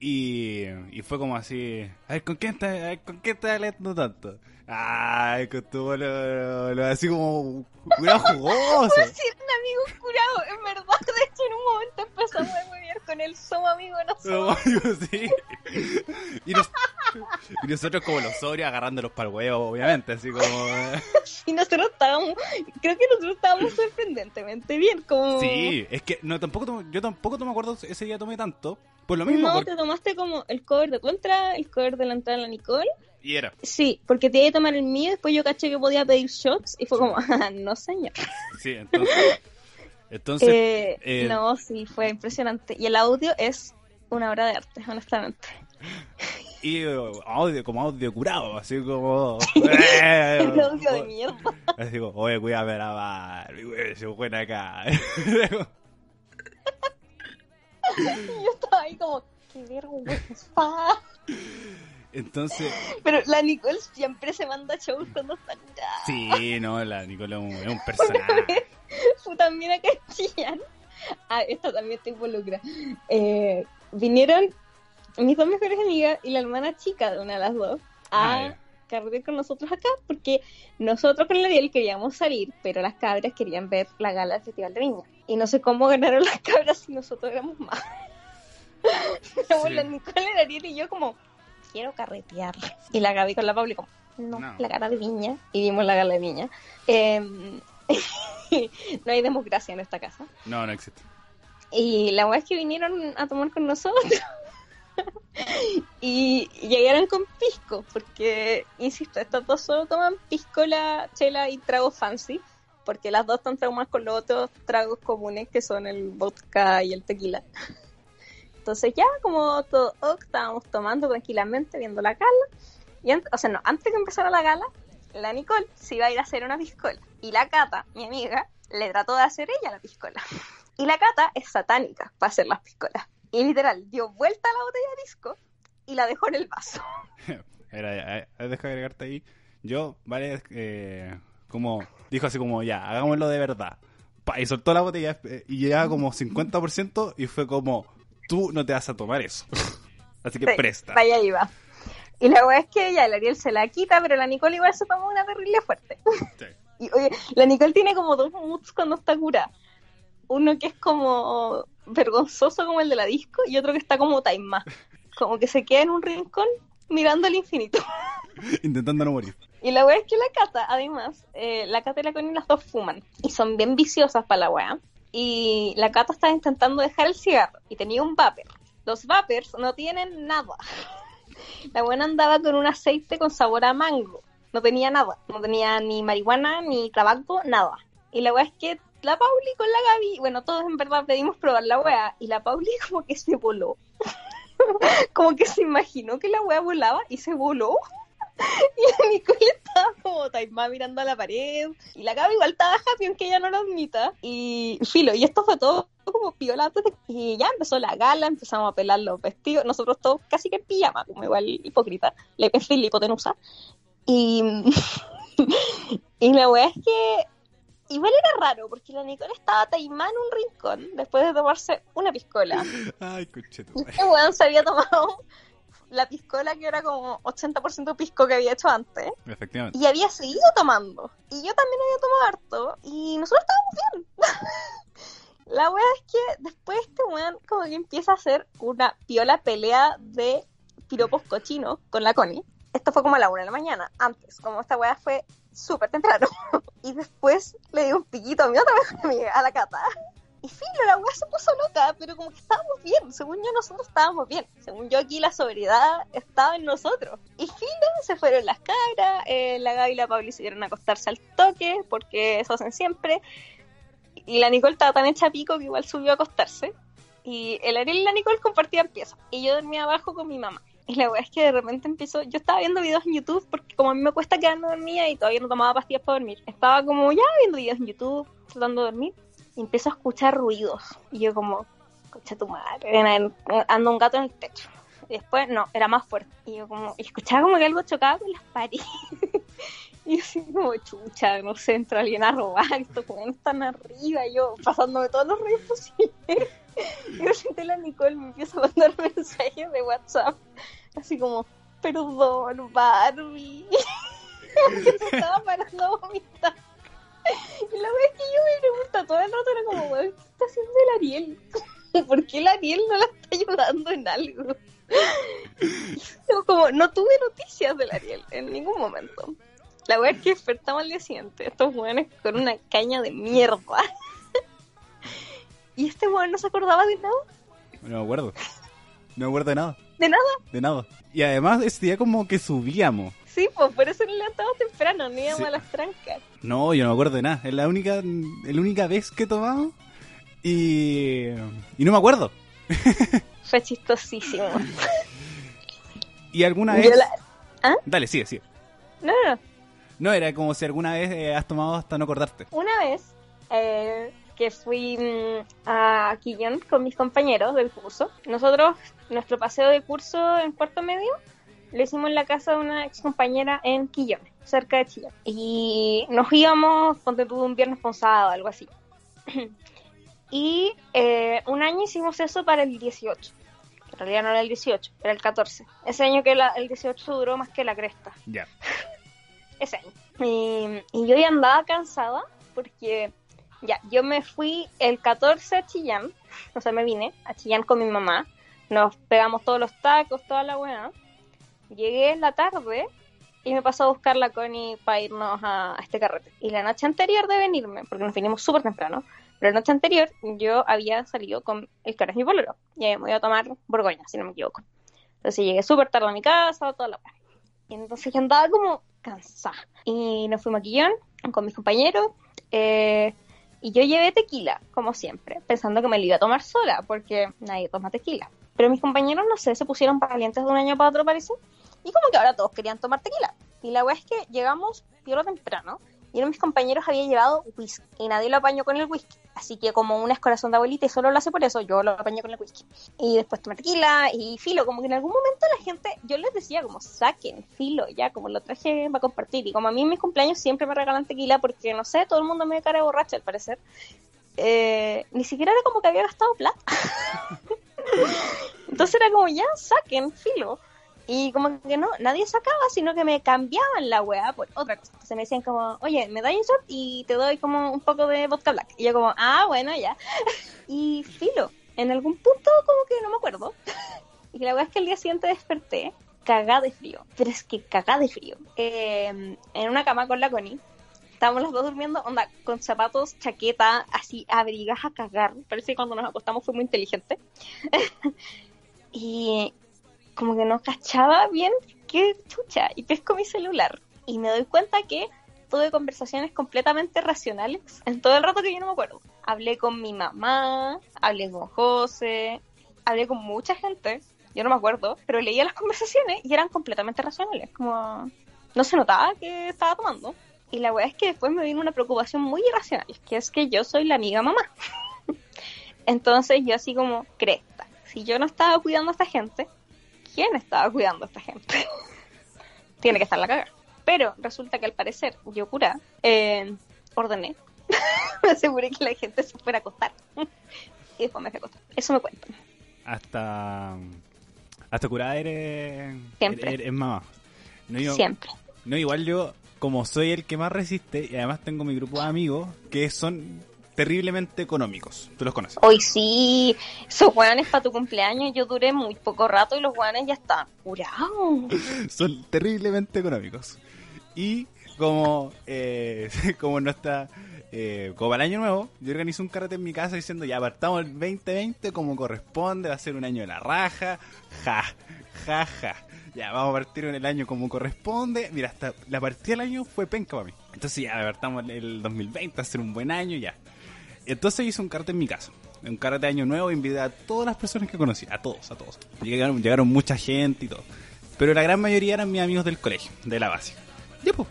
Y, y fue como así, a ver, ¿con quién estás, a ver, ¿con quién estás hablando tanto? Ay, con tu boludo, lo- así como curado jugoso. Sí, eran amigos curados, en verdad. De hecho, en un momento empezamos a huevear con él. Somos amigos, no somos. amigo, sí. Y, nos- y nosotros como los sobrios agarrándolos para el huevo, obviamente, así como... eh. Y nosotros estábamos, creo que nosotros estábamos sorprendentemente bien. Como... Sí, es que no tampoco yo tampoco me acuerdo ese día tomé tanto. Por lo mismo, No, porque- te tomaste como el cover de contra, el cover de la entrada de la Nicole. Y era. Sí, porque te iba a tomar el mío, después yo caché que podía pedir shots y fue como, ah, no señor. Sí, entonces... Entonces, Eh, eh, No, sí, fue impresionante. Y el audio es una obra de arte, honestamente. y eh, audio, como audio curado, así como... El audio de mierda. Así como, oye, cuídame la Barbie, güey, se buena acá. Y yo estaba ahí como, qué vergüenza. Entonces, Pero la Nicole siempre se manda shows cuando está curada. sí, no, la Nicola es un, personaje. Fue también acá en Chillán. Ah, esta también te involucra. Eh, vinieron mis dos mejores amigas y la hermana chica de una de las dos Ah, a ya. carretear con nosotros acá porque nosotros con la Ariel queríamos salir, pero las cabras querían ver la gala del Festival de Viña. Y no sé cómo ganaron las cabras si nosotros éramos más. Sí. la Nicole, la Ariel y yo como, quiero carretear. Y la Gaby con la Pauli como, no, No. la gala de Viña. Y vimos la gala de Viña. Eh, no hay democracia en esta casa. No, no existe. Y la weá es que vinieron a tomar con nosotros. y llegaron con pisco, porque, insisto, estas dos solo toman pisco, la chela y tragos fancy, porque las dos están traumadas con los otros tragos comunes que son el vodka y el tequila. Entonces ya como todo ok, estábamos tomando tranquilamente, viendo la gala. Y antes, o sea, no, antes que empezara la gala, la Nicole se iba a ir a hacer una piscola. Y la Cata, mi amiga, le trató de hacer ella la piscola. Y la Cata es satánica para hacer las piscolas. Y literal, dio vuelta a la botella de disco y la dejó en el vaso. Era, eh, deja de agregarte ahí. Yo, vale, eh, como, dijo así como, ya, hagámoslo de verdad. Pa, y soltó la botella eh, y llegaba como 50% y fue como, tú no te vas a tomar eso. así que Sí, presta. Vaya iba. Y la weá es que ya el Ariel se la quita, pero la Nicole igual se tomó una terrible fuerte. Sí. Y oye, la Nicole tiene como dos moods cuando está curada. Uno que es como vergonzoso como el de la disco y otro que está como taima. Como que se queda en un rincón mirando al infinito. Intentando no morir. Y la weá es que la Cata, además, eh, la Cata y la Connie las dos fuman. Y son bien viciosas para la weá. Y la Cata estaba intentando dejar el cigarro y tenía un vapor. Los vapers no tienen nada. La buena andaba con un aceite con sabor a mango. No tenía nada. No tenía ni marihuana, ni tabaco, nada. Y la weá es que la Pauli con la Gaby, bueno, todos en verdad pedimos probar la weá. Y la Pauli como que se voló. como que se imaginó que la weá volaba y se voló. Y la Nicole estaba como taimada mirando a la pared. Y la Gaby igual estaba happy, aunque ella no lo admita. Y filo, y esto fue todo como piola antes de y ya empezó la gala, empezamos a pelar los vestidos, nosotros todos casi que en pijama, como igual hipócrita, le pensé la hipotenusa. Y, y la weá es que igual era raro, porque la Nicole estaba taimada en un rincón después de tomarse una piscola. Ay, concheto. Este weón se había tomado la piscola que era como 80% pisco que había hecho antes. Efectivamente. Y había seguido tomando. Y yo también había tomado harto. Y nosotros estábamos bien. La wea es que después este weón como que empieza a hacer una piola pelea de piropos cochinos con la Connie. Esto fue como a la una de la mañana, antes, como esta wea fue súper temprano. y después le dio un piquito a mi otra mejor amiga, a la cata. Y filo, la wea se puso loca, pero como que estábamos bien. Según yo, nosotros estábamos bien. Según yo, aquí la sobriedad estaba en nosotros. Y filo, se fueron las cabras. Eh, la Gaby y la Pauli se dieron a acostarse al toque, porque eso hacen siempre. Y la Nicole estaba tan hecha pico que igual subió a acostarse. Y el Ariel y la Nicole compartían pieza. Y yo dormía abajo con mi mamá. Y la weá es que de repente empiezo. Yo estaba viendo videos en YouTube porque, como a mí me cuesta quedarme dormida y todavía no tomaba pastillas para dormir, estaba como ya viendo videos en YouTube, tratando de dormir. Y empiezo a escuchar ruidos. Y yo, como, escucha tu madre, anda un gato en el techo. Y después, no, era más fuerte. Y yo, como, escuchaba como que algo chocaba con las paredes. Y yo así como chucha, no sé, entra alguien a robar, estos jóvenes están arriba, y yo pasándome todos los ruidos posibles. Y de repente la Nicole me empieza a mandar mensajes de WhatsApp, así como, perdón, Barbie. Porque se estaba parando a vomitar. Y la vez que yo me pregunto todo el rato era como, weón, ¿qué está haciendo el Ariel? ¿Por qué el Ariel no la está ayudando en algo? Yo como, no tuve noticias del Ariel en ningún momento. La wea es que despertamos al día siguiente, estos weones con una caña de mierda. y este weón no se acordaba de nada. No me acuerdo. No me acuerdo de nada. ¿De nada? De nada. Y además ese día como que subíamos. Sí, pues por eso nos levantamos temprano, no íbamos Sí. a las trancas. No, yo no me acuerdo de nada. Es la única, la única vez que he tomado. Y, y no me acuerdo. Fue chistosísimo. Y alguna vez... la- ¿Ah? Dale, sigue, sigue. No, no, no. No, era como si alguna vez eh, has tomado hasta no acordarte. Una vez eh, que fui mm, a Quillón con mis compañeros del curso, nosotros, nuestro paseo de curso en cuarto medio, lo hicimos en la casa de una ex compañera en Quillón, cerca de Chillán. Y nos íbamos, ponte tú un viernes sábado, algo así. y eh, un año hicimos eso para el 18. En realidad no era el 18, era el 14. Ese año que la- el 18 duró más que la cresta Ya. ese año. Y, y yo ya andaba cansada porque ya, yo me fui el 14 a Chillán, o sea, me vine a Chillán con mi mamá, nos pegamos todos los tacos, toda la weá. Llegué en la tarde y me pasó a buscar la Connie para irnos a, a este carrete. Y la noche anterior de venirme, porque nos vinimos súper temprano, pero la noche anterior yo había salido con el que ahora es mi y habíamos ido a tomar Borgoña, si no me equivoco. Entonces llegué súper tarde a mi casa, toda la. Y entonces yo andaba como cansada. Y nos fuimos a Quillón con mis compañeros. eh, y yo llevé tequila, como siempre, pensando que me lo iba a tomar sola, porque nadie toma tequila. Pero mis compañeros, no sé, se pusieron valientes de un año para otro, parece. Y como que ahora todos querían tomar tequila. Y la weá es que llegamos piola temprano. Y uno de mis compañeros había llevado whisky. Y nadie lo apañó con el whisky. Así que como una es corazón de abuelita y solo lo hace por eso, yo lo apañé con el whisky. Y después tomé tequila y filo. Como que en algún momento la gente, yo les decía como saquen filo, ya como lo traje para compartir. Y como a mí en mis cumpleaños siempre me regalan tequila porque no sé, todo el mundo me ve cara borracha al parecer. Eh, ni siquiera era como que había gastado plata. Entonces era como ya saquen filo. Y como que no, nadie sacaba, sino que me cambiaban la weá por otra cosa. Entonces me decían como, oye, me das un shot y te doy como un poco de vodka black. Y yo como, ah, bueno, ya. Y filo, en algún punto como que no me acuerdo. Y la weá es que el día siguiente desperté cagada de frío. Pero es que cagada de frío. Eh, en una cama con la Connie. Estábamos los dos durmiendo, onda, con zapatos, chaqueta, así, abrigas a cagar. Parece que cuando nos acostamos fue muy inteligente. y como que no cachaba bien qué chucha y pesco mi celular y me doy cuenta que tuve conversaciones completamente racionales en todo el rato que yo no me acuerdo. Hablé con mi mamá, hablé con José, hablé con mucha gente, yo no me acuerdo, pero leía las conversaciones y eran completamente racionales, como no se notaba que estaba tomando. Y la verdad es que después me vino una preocupación muy irracional, que es que yo soy la amiga mamá. Entonces yo así como, cresta, si yo no estaba cuidando a esta gente, ¿quién estaba cuidando a esta gente? Tiene que estar la cagada. Pero resulta que al parecer yo cura, eh, ordené, me aseguré que la gente se fuera a acostar. y después me fui a acostar. Eso me cuentan. Hasta. Hasta curada eres. Siempre. Eres, mamá. No, yo- Siempre. No, igual yo, como soy el que más resiste, y además tengo mi grupo de amigos que son terriblemente económicos. Tú los conoces. Hoy sí, esos hueones para tu cumpleaños yo duré muy poco rato y los hueones ya están curados. son terriblemente económicos. Y como, eh, como no está, eh, como para el año nuevo, yo organizo un carrete en mi casa diciendo ya apartamos el 2020 como corresponde, va a ser un año de la raja, ja, ja, ja. Ya, vamos a partir en el año como corresponde. Mira, hasta la partida del año fue penca para mí. Entonces ya, apartamos el 2020, va a ser un buen año, ya. Entonces hice un carrete en mi casa. Un carrete de año nuevo, invité a todas las personas que conocí, a todos, a todos. Llegaron, mucha gente y todo. Pero la gran mayoría eran mis amigos del colegio, de la. Ya, pues.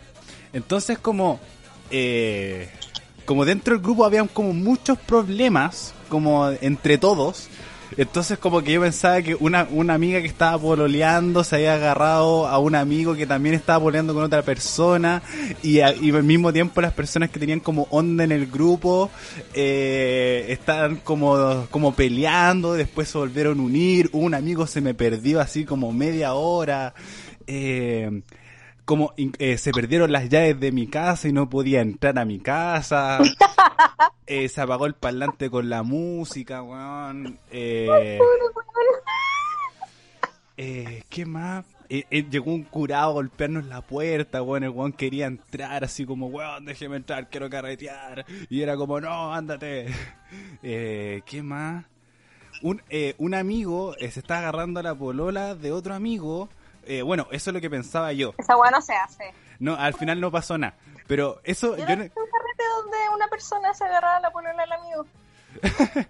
Entonces como eh, como dentro del grupo habían como muchos problemas, como entre todos. Entonces como que yo pensaba que una, una amiga que estaba pololeando se había agarrado a un amigo que también estaba pololeando con otra persona y, a- y al mismo tiempo las personas que tenían como onda en el grupo eh, estaban como, como peleando, después se volvieron unir, un amigo se me perdió así como media hora. Eh, como eh, se perdieron las llaves de mi casa y no podía entrar a mi casa. Eh, se apagó el parlante con la música, weón. Eh, eh, ¿Qué más? Eh, llegó un curado a golpearnos la puerta, weón. El weón quería entrar así como, weón, déjeme entrar, quiero carretear. Y era como, no, ándate. Eh, ¿Qué más? Un, eh, un amigo eh, se está agarrando a la polola de otro amigo. Eh, bueno, eso es lo que pensaba yo. Esa hueá no se hace. No, al final no pasó nada. Pero eso, Yo yo no un carrete donde una persona se agarraba la polola al amigo.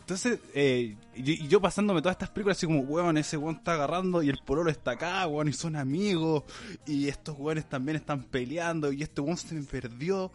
Entonces, eh, y, y yo pasándome todas estas películas así como, weón, ese weón está agarrando y el pololo está acá, weón, y son amigos, y estos weones también están peleando, y este weón se me perdió.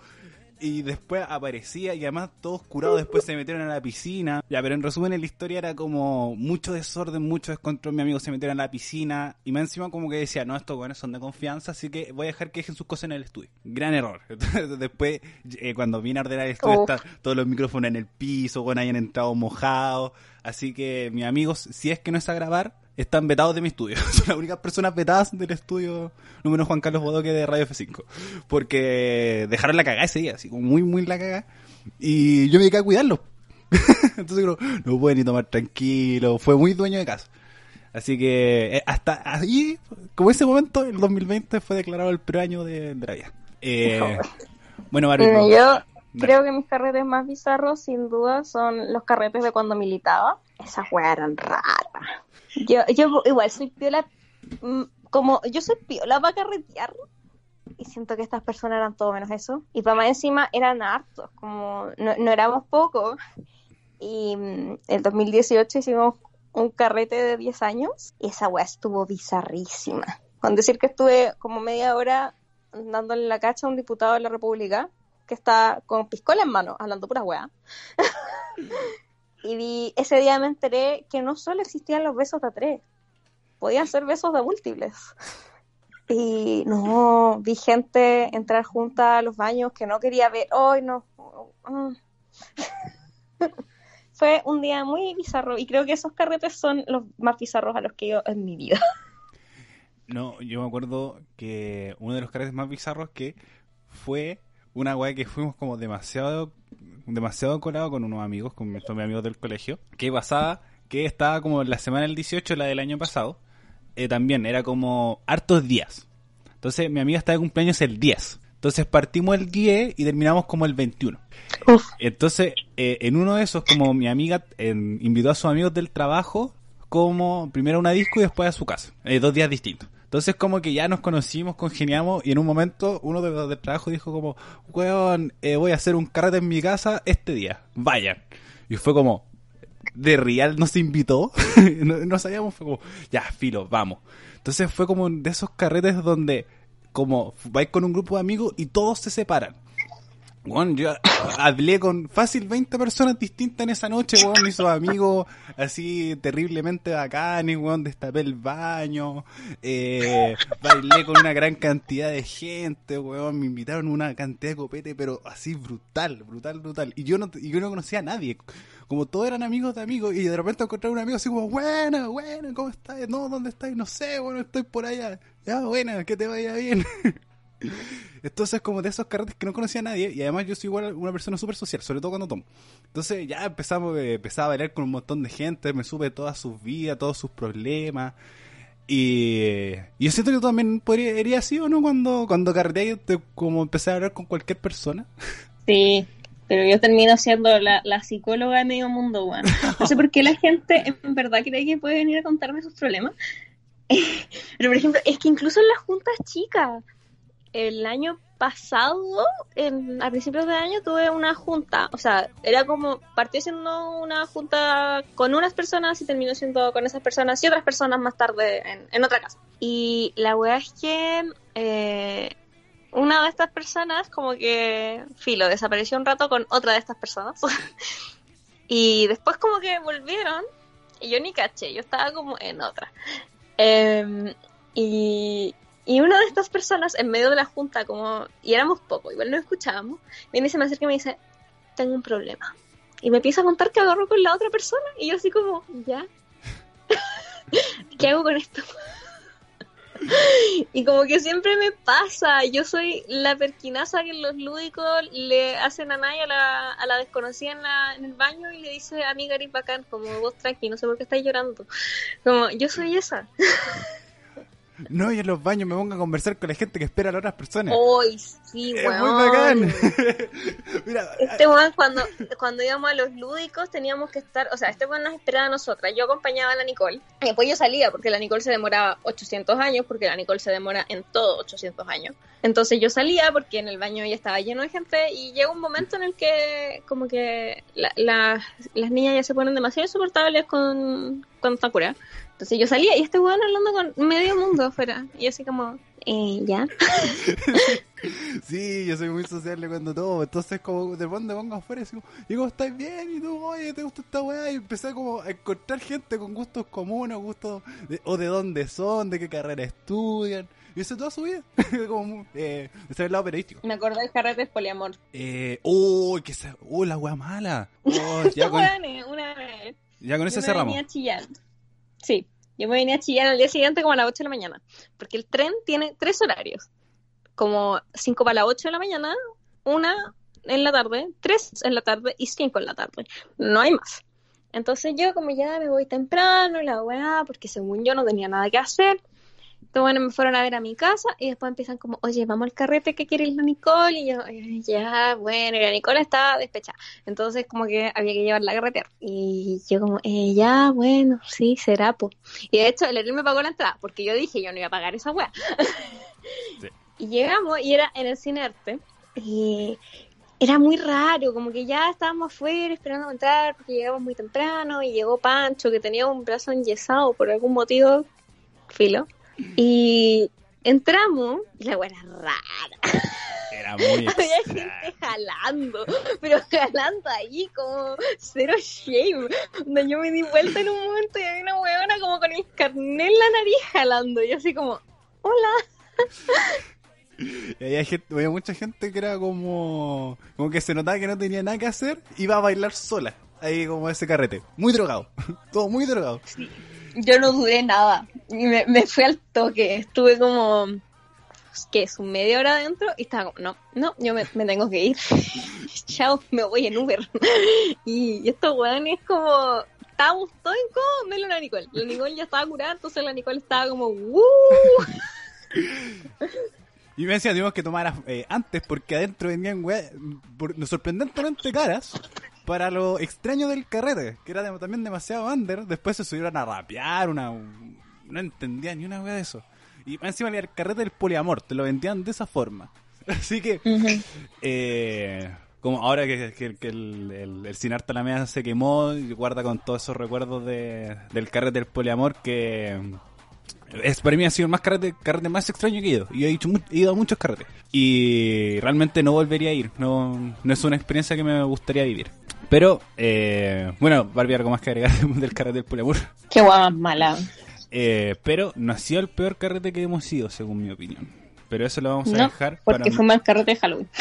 Y después aparecía y además todos curados después se metieron a la piscina. Ya, pero en resumen la historia era como mucho desorden, mucho descontrol. Mi amigo se metieron a la piscina y más encima como que decía, no, estos weones son de confianza, así que voy a dejar que dejen sus cosas en el estudio. Gran error. Entonces, después, eh, cuando vine a ordenar el estudio, está todos los micrófonos en el piso, bueno, hayan entrado mojados. Así que mis amigos, si es que no es a grabar, están vetados de mi estudio. Son las únicas personas vetadas del estudio número Juan Carlos Bodoque de Radio F5. Porque dejaron la cagada ese día, así como muy, muy la cagada. Y yo me dediqué a cuidarlos. Entonces creo, no pueden ni tomar tranquilo. Fue muy dueño de casa. Así que eh, hasta ahí, como ese momento, el 2020 fue declarado el peor año de, de la vida. Eh, bueno, Barbie, no. yo creo que mis carretes más bizarros, sin duda, son los carretes de cuando militaba. Esas weas eran raras. Yo, yo igual soy piola, mm, como yo soy piola para carretear. Y siento que estas personas eran todo menos eso. Y para más encima eran hartos, como no, no éramos pocos. Y mm, en 2018 hicimos un carrete de 10 años y esa wea estuvo bizarrísima. Con decir que estuve como media hora dándole la cacha a un diputado de la República que está con piscola en mano, hablando pura weá. y ese día me enteré que no solo existían los besos de tres, podían ser besos de múltiples. Y no, vi gente entrar junta a los baños que no quería ver. ¡Ay, no! Fue un día muy bizarro y creo que esos carretes son los más bizarros a los que he ido en mi vida. No, yo me acuerdo que uno de los carretes más bizarros que fue una weá que fuimos como demasiado demasiado colado con unos amigos, con estos mis amigos del colegio, que pasaba que estaba como la semana del 18, la del año pasado, eh, también era como hartos días. Entonces mi amiga estaba de cumpleaños el 10. Entonces partimos el 10 y terminamos como el 21. Entonces, eh, en uno de esos, como mi amiga eh, invitó a sus amigos del trabajo, como primero a una disco y después a su casa. Eh, dos días distintos. Entonces como que ya nos conocimos, congeniamos y en un momento uno de los del trabajo dijo como, weón, eh, voy a hacer un carrete en mi casa este día, vayan. Y fue como, de real nos invitó, no, no sabíamos, fue como, ya, filo, vamos. Entonces fue como de esos carretes donde como vais con un grupo de amigos y todos se separan. Bueno, yo hablé con fácil 20 personas distintas en esa noche, weón, mis amigos así terriblemente bacanes, weón, destapé el baño, eh, bailé con una gran cantidad de gente, weón, me invitaron una cantidad de copete, pero así brutal, brutal, brutal. Y yo no, y yo no conocía a nadie, como todos eran amigos de amigos, y de repente encontré un amigo así como, buena, buena, ¿cómo estás? No, ¿dónde estás? No sé, bueno, estoy por allá. Ya, buena, que te vaya bien. Entonces, como de esos carretes que no conocía a nadie, y además yo soy igual una persona súper social, sobre todo cuando tomo. Entonces, ya empezamos, eh, empezaba a bailar con un montón de gente, me supe todas sus vidas, todos sus problemas. Y, yo siento que también podría, iría así o no cuando, cuando carreteé, te- como empecé a hablar con cualquier persona. Sí, pero yo termino siendo la, la psicóloga de medio mundo, bueno. No sé por qué la gente en verdad cree que puede venir a contarme sus problemas. Pero, por ejemplo, es que incluso en las juntas chicas, el año pasado, en, a principios de año, tuve una junta. O sea, era como, partió siendo una junta con unas personas y terminó siendo con esas personas y otras personas más tarde en, otra casa. Y la weá es que eh, una de estas personas como que, filo, desapareció un rato con otra de estas personas. y después como que volvieron y yo ni caché, yo estaba como en otra. Em, y, y una de estas personas en medio de la junta, como, y éramos poco, igual no escuchábamos, viene y se me acerca y me dice, tengo un problema. Y me empieza a contar que agarró con la otra persona y yo así como, ¿ya? ¿Qué hago con esto? Y como que siempre me pasa, yo soy la perquinaza que los lúdicos le hacen a Naya a la, desconocida en, la, en el baño y le dice, amiga, eres bacán, como vos tranqui, no sé por qué estás llorando. Como, yo soy esa. No, y en los baños me pongo a conversar con la gente que espera a las otras personas. Hoy sí, es weón. muy bacán. Mira, Este weón, cuando, cuando íbamos a los lúdicos, teníamos que estar, o sea, este weón nos esperaba a nosotras. Yo acompañaba a la Nicole, y después yo salía, porque la Nicole se demoraba 800 años, porque la Nicole se demora en todo 800 años. Entonces yo salía, porque en el baño ya estaba lleno de gente, y llega un momento en el que, como que la- la- las niñas ya se ponen demasiado insoportables con, cuando están curadas. Entonces yo salía, y este weón hablando con medio mundo afuera, y así como, eh, ¿ya? Sí, yo soy muy sociable cuando todo. Entonces, como de pronto me pongo afuera y digo, y como estás bien, y tú, oye, te gusta esta weá. Y empecé como a encontrar gente con gustos comunes, gustos de- o de dónde son, de qué carrera estudian. Y eso toda su vida. como, eh, ese es el lado periodístico. Me acordé de carretes poliamor. Eh, uy, que esa, uy, la weá mala. Oh, ya, con, una vez. ya con eso cerramos. venía a chillar. Sí, yo me venía a chillar al día siguiente como a las 8 de la mañana. Porque el tren tiene tres horarios. Como 5 para las 8 de la mañana, una en la tarde, tres en la tarde y 5 en la tarde. No hay más. Entonces yo como ya me voy temprano, la weá, porque según yo no tenía nada que hacer. Entonces, bueno, me fueron a ver a mi casa y después empiezan como, oye, vamos al carrete que quiere ir la Nicole. Y yo, "Eh, ya, bueno, y la Nicole estaba despechada. Entonces, como que había que llevarla a carretera. Y yo, como, eh, ya, bueno, sí, será, po. Y de hecho, el Ariel me pagó la entrada, porque yo dije, yo no iba a pagar esa. Sí. Y llegamos, y era en el Cine Arte. Y era muy raro, como que ya estábamos afuera esperando entrar, porque llegamos muy temprano. Y llegó Pancho, que tenía un brazo enyesado por algún motivo, filo. Y entramos, y la era rara. Era muy Había gente jalando, pero jalando ahí como cero shame. Donde yo me di vuelta en un momento y había una huevona como con el carnet en la nariz jalando. Y así como, hola. Y había, gente, había mucha gente que era como, como que se notaba que no tenía nada que hacer, iba a bailar sola. Ahí como ese carrete. Muy drogado. Todo muy drogado. Yo no dudé nada. Me, me fui al toque. Estuve como, ¿qué es? Un media hora adentro y estaba como, no, no, yo me, me tengo que ir. Chao, me voy en Uber. y, estos weones como, estábamos todos incómodos, menos la Nicole. La Nicole ya estaba curada, entonces la Nicole estaba como, ¡uh! Y me decía, tuvimos que tomar eh, antes porque adentro venían weas sorprendentemente caras para lo extraño del carrete, que era de- también demasiado under, después se subieron a rapear, una no entendía ni una wea de eso. Y encima el carrete del poliamor, te lo vendían de esa forma. Así que, eh, como ahora que, que- que el, el, el Cinarta Alameda se quemó y guarda con todos esos recuerdos de, del carrete del poliamor que es, para mí ha sido el más carrete, carrete más extraño que he ido. Y he, hecho mu- he ido a muchos carretes. Y realmente no volvería a ir. No, no es una experiencia que me gustaría vivir. Pero, eh, bueno, Barbie, algo más que agregar del carrete del poliamor. Qué guapa mala. Eh, pero no ha sido el peor carrete que hemos ido, según mi opinión. Pero eso lo vamos a No, dejar para... porque fue mal carrete de Halloween.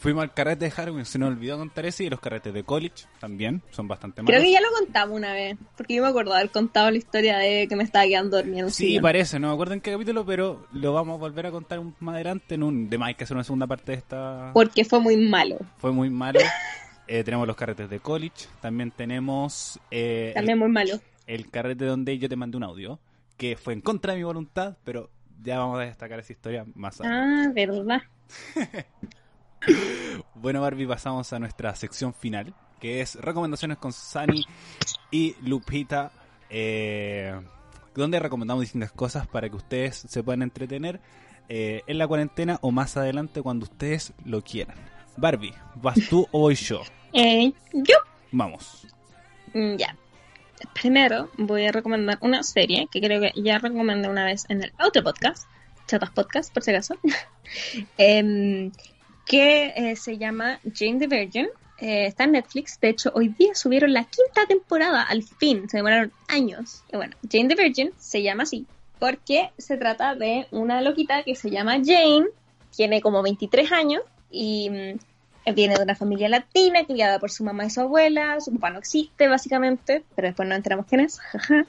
Fuimos al carrete de Halloween, se nos olvidó contar ese, y los carretes de college también, son bastante malos. Creo que ya lo contamos una vez, porque yo me acuerdo de haber contado la historia de que me estaba quedando dormida en Sí, parece, no me acuerdo en qué capítulo, pero lo vamos a volver a contar más adelante en un... De más hay que hacer una segunda parte de esta... Porque fue muy malo. Fue muy malo. Eh, tenemos los carretes de college, también tenemos eh, También muy malo. el, el carrete donde yo te mandé un audio, que fue en contra de mi voluntad, pero ya vamos a destacar esa historia más adelante. Ah, verdad. Bueno, Barbie, pasamos a nuestra sección final, que es recomendaciones con Sani y Lupita, eh, donde recomendamos distintas cosas para que ustedes se puedan entretener en la cuarentena o más adelante cuando ustedes lo quieran. Barbie, ¿vas tú o voy yo? Eh, yo, Vamos. mm, ya. Primero voy a recomendar una serie que creo que ya recomendé una vez en el otro podcast, Chatas Podcast, por si acaso, em, que eh, se llama Jane the Virgin. Eh, está en Netflix. De hecho, hoy día subieron la quinta temporada al fin. Se demoraron años. Y bueno, Jane the Virgin se llama así porque se trata de una loquita que se llama Jane. Tiene como 23 años y mm, viene de una familia latina criada por su mamá y su abuela. Su papá no existe, básicamente, pero después nos enteramos quién es.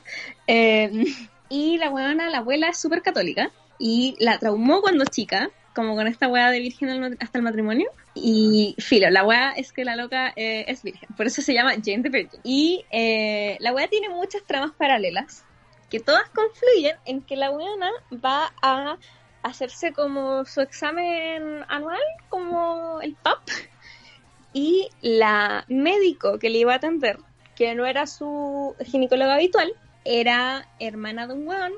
Eh, y la buena, la abuela es súper católica y la traumó cuando chica, como con esta weá de virgen hasta el matrimonio. Y filo, la weá es que la loca eh, es virgen, por eso se llama Jane the Virgin. Y eh, la weá tiene muchas tramas paralelas que todas confluyen en que la weona va a hacerse como su examen anual, como el PAP, y la médico que le iba a atender, que no era su ginecóloga habitual, era hermana de un weón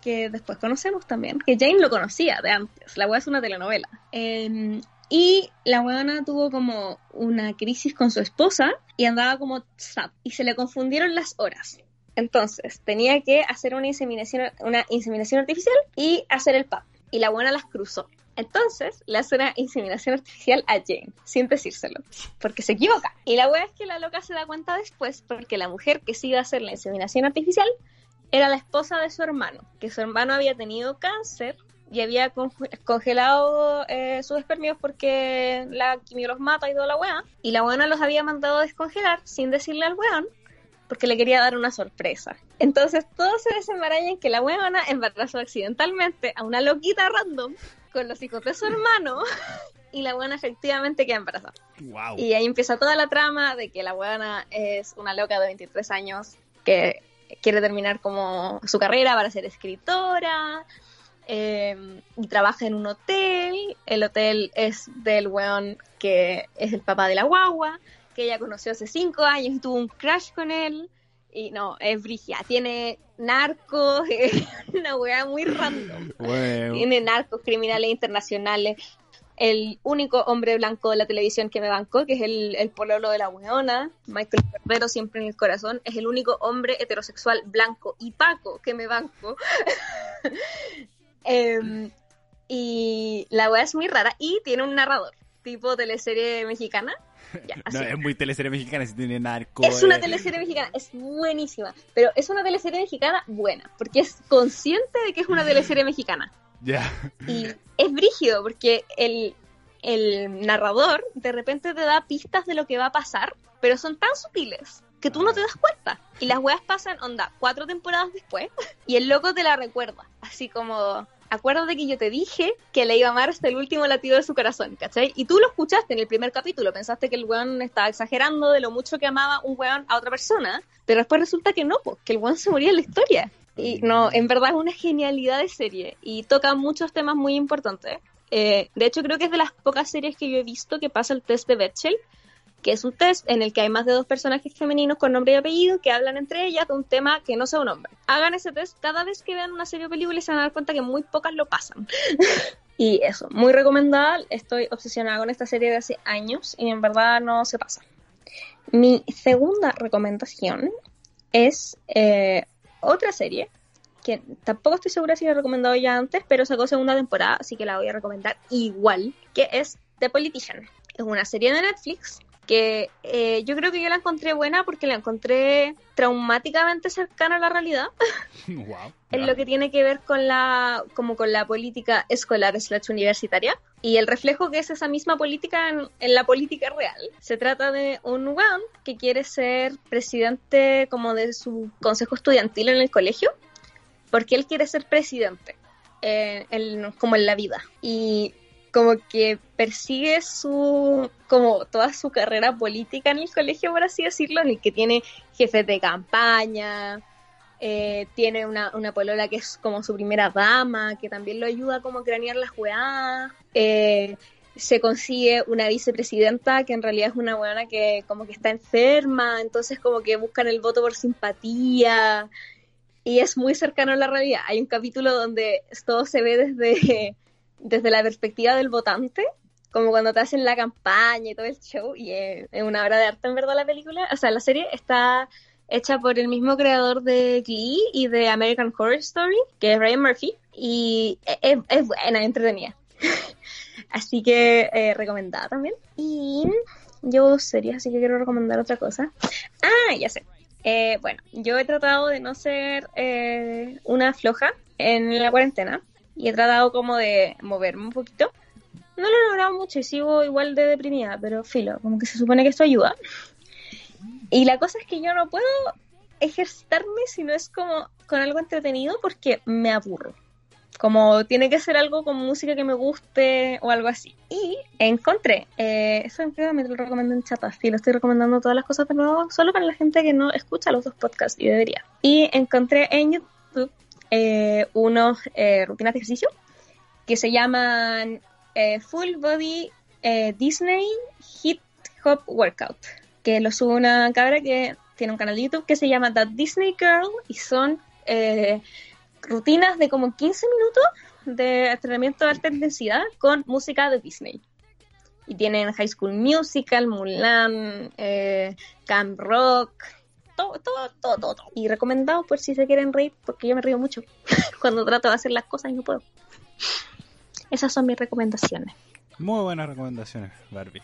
que después conocemos también, que Jane lo conocía de antes, la weá es una telenovela. Eh, y la weona tuvo como una crisis con su esposa y andaba como sad, y se le confundieron las horas. Entonces, tenía que hacer una inseminación, una inseminación artificial y hacer el PAP. Y la buena las cruzó. Entonces, le hace una inseminación artificial a Jane, sin decírselo, porque se equivoca. Y la wea es que la loca se da cuenta después, porque la mujer que sí iba a hacer la inseminación artificial era la esposa de su hermano, que su hermano había tenido cáncer y había conge- congelado eh, sus espermios porque la quimio los mata y toda la wea. Y la buena los había mandado a descongelar sin decirle al weón, porque le quería dar una sorpresa. Entonces todo se desenmaraña en que la huevona embarazó accidentalmente a una loquita random con los hijos de su hermano y la buena efectivamente queda embarazada. Wow. Y ahí empieza toda la trama de que la buena es una loca de 23 años que quiere terminar como su carrera para ser escritora eh, y trabaja en un hotel. El hotel es del weón que es el papá de la guagua, que ella conoció hace 5 años y tuvo un crush con él. Y no, es brigia. Tiene narcos, una weá muy random. Bueno. Tiene narcos, criminales internacionales. El único hombre blanco de la televisión que me bancó, que es el, el pololo de la weona, Michael Cordero, siempre en el corazón, es el único hombre heterosexual blanco y paco que me banco. Em, y la wea es muy rara y tiene un narrador, tipo teleserie mexicana. Ya. No, es muy teleserie mexicana, si tiene narco. Es una teleserie mexicana, es buenísima, pero es una teleserie mexicana buena, porque es consciente de que es una teleserie mexicana. Ya. Y es brígido, porque el, el narrador de repente te da pistas de lo que va a pasar, pero son tan sutiles que tú no te das cuenta. Y las weas pasan, onda, cuatro temporadas después, y el loco te la recuerda, así como... Acuérdate que yo te dije que le iba a amar hasta el último latido de su corazón, ¿cachai? Y tú lo escuchaste en el primer capítulo, pensaste que el weón estaba exagerando de lo mucho que amaba un weón a otra persona, pero después resulta que no, que el weón se moría en la historia. Y no, en verdad es una genialidad de serie y toca muchos temas muy importantes. Eh, de hecho, creo que es de las pocas series que yo he visto que pasa el test de Bechdel, que es un test en el que hay más de dos personajes femeninos con nombre y apellido que hablan entre ellas de un tema que no sea un hombre. Hagan ese test cada vez que vean una serie o película y se van a dar cuenta que muy pocas lo pasan. y eso, muy recomendada. Estoy obsesionada con esta serie de hace años y en verdad no se pasa. Mi segunda recomendación es eh, otra serie que tampoco estoy segura si la he recomendado ya antes, pero sacó segunda temporada, así que la voy a recomendar igual, que es The Politician. Es una serie de Netflix que eh, yo creo que yo la encontré buena porque la encontré traumáticamente cercana a la realidad. Wow. en lo que tiene que ver con la como con la política escolar slash universitaria. Y el reflejo que es esa misma política en, en la política real. Se trata de un weón que quiere ser presidente como de su consejo estudiantil en el colegio porque él quiere ser presidente eh, en- como en la vida. Y como que persigue su como toda su carrera política en el colegio por así decirlo en el que tiene jefes de campaña eh, tiene una, una polola que es como su primera dama que también lo ayuda como a cranear las weas eh, se consigue una vicepresidenta que en realidad es una weona que como que está enferma entonces como que buscan el voto por simpatía y es muy cercano a la realidad. Hay un capítulo donde todo se ve desde, desde la perspectiva del votante, como cuando te hacen la campaña y todo el show, y es, una obra de arte en verdad la película. O sea, la serie está hecha por el mismo creador de Glee y de American Horror Story, que es Ryan Murphy, y es, es buena, entretenida. así que eh, recomendada también. Y dos series, así que quiero recomendar otra cosa. Ah, ya sé. Eh, bueno, yo he tratado de no ser eh, una floja en la cuarentena y he tratado como de moverme un poquito. No lo he logrado mucho y sigo igual de deprimida, pero filo, como que se supone que esto ayuda. Y la cosa es que yo no puedo ejercitarme si no es como con algo entretenido porque me aburro. Como tiene que ser algo con música que me guste o algo así. Y encontré, eh, eso creo me lo recomiendo en chatas, sí, lo estoy recomendando todas las cosas de nuevo, solo para la gente que no escucha los dos podcasts y debería. Y encontré en YouTube eh, unos eh, rutinas de ejercicio que se llaman eh, Full Body eh, Disney Hip Hop Workout, que lo sube una cabra que tiene un canal de YouTube que se llama The Disney Girl y son rutinas de como 15 minutos de entrenamiento de alta intensidad con música de Disney. Y tienen High School Musical, Mulan, Camp Rock, todo, todo, todo, todo. Y recomendado por si se quieren reír, porque yo me río mucho cuando trato de hacer las cosas y no puedo. Esas son mis recomendaciones. Muy buenas recomendaciones, Barbie.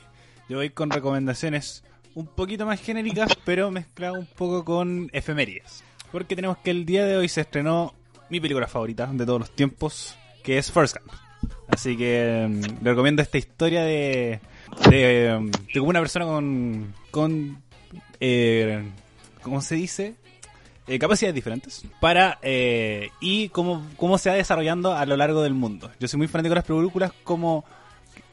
Yo voy con recomendaciones un poquito más genéricas, pero mezclado un poco con efemérides. Porque tenemos que el día de hoy se estrenó mi película favorita de todos los tiempos, que es First Camp. Así que mm, le recomiendo esta historia de, de, mm, de una persona con, con eh, ¿cómo se dice? Eh, capacidades diferentes para eh, y cómo, cómo se va desarrollando a lo largo del mundo. Yo soy muy fanático de las películas como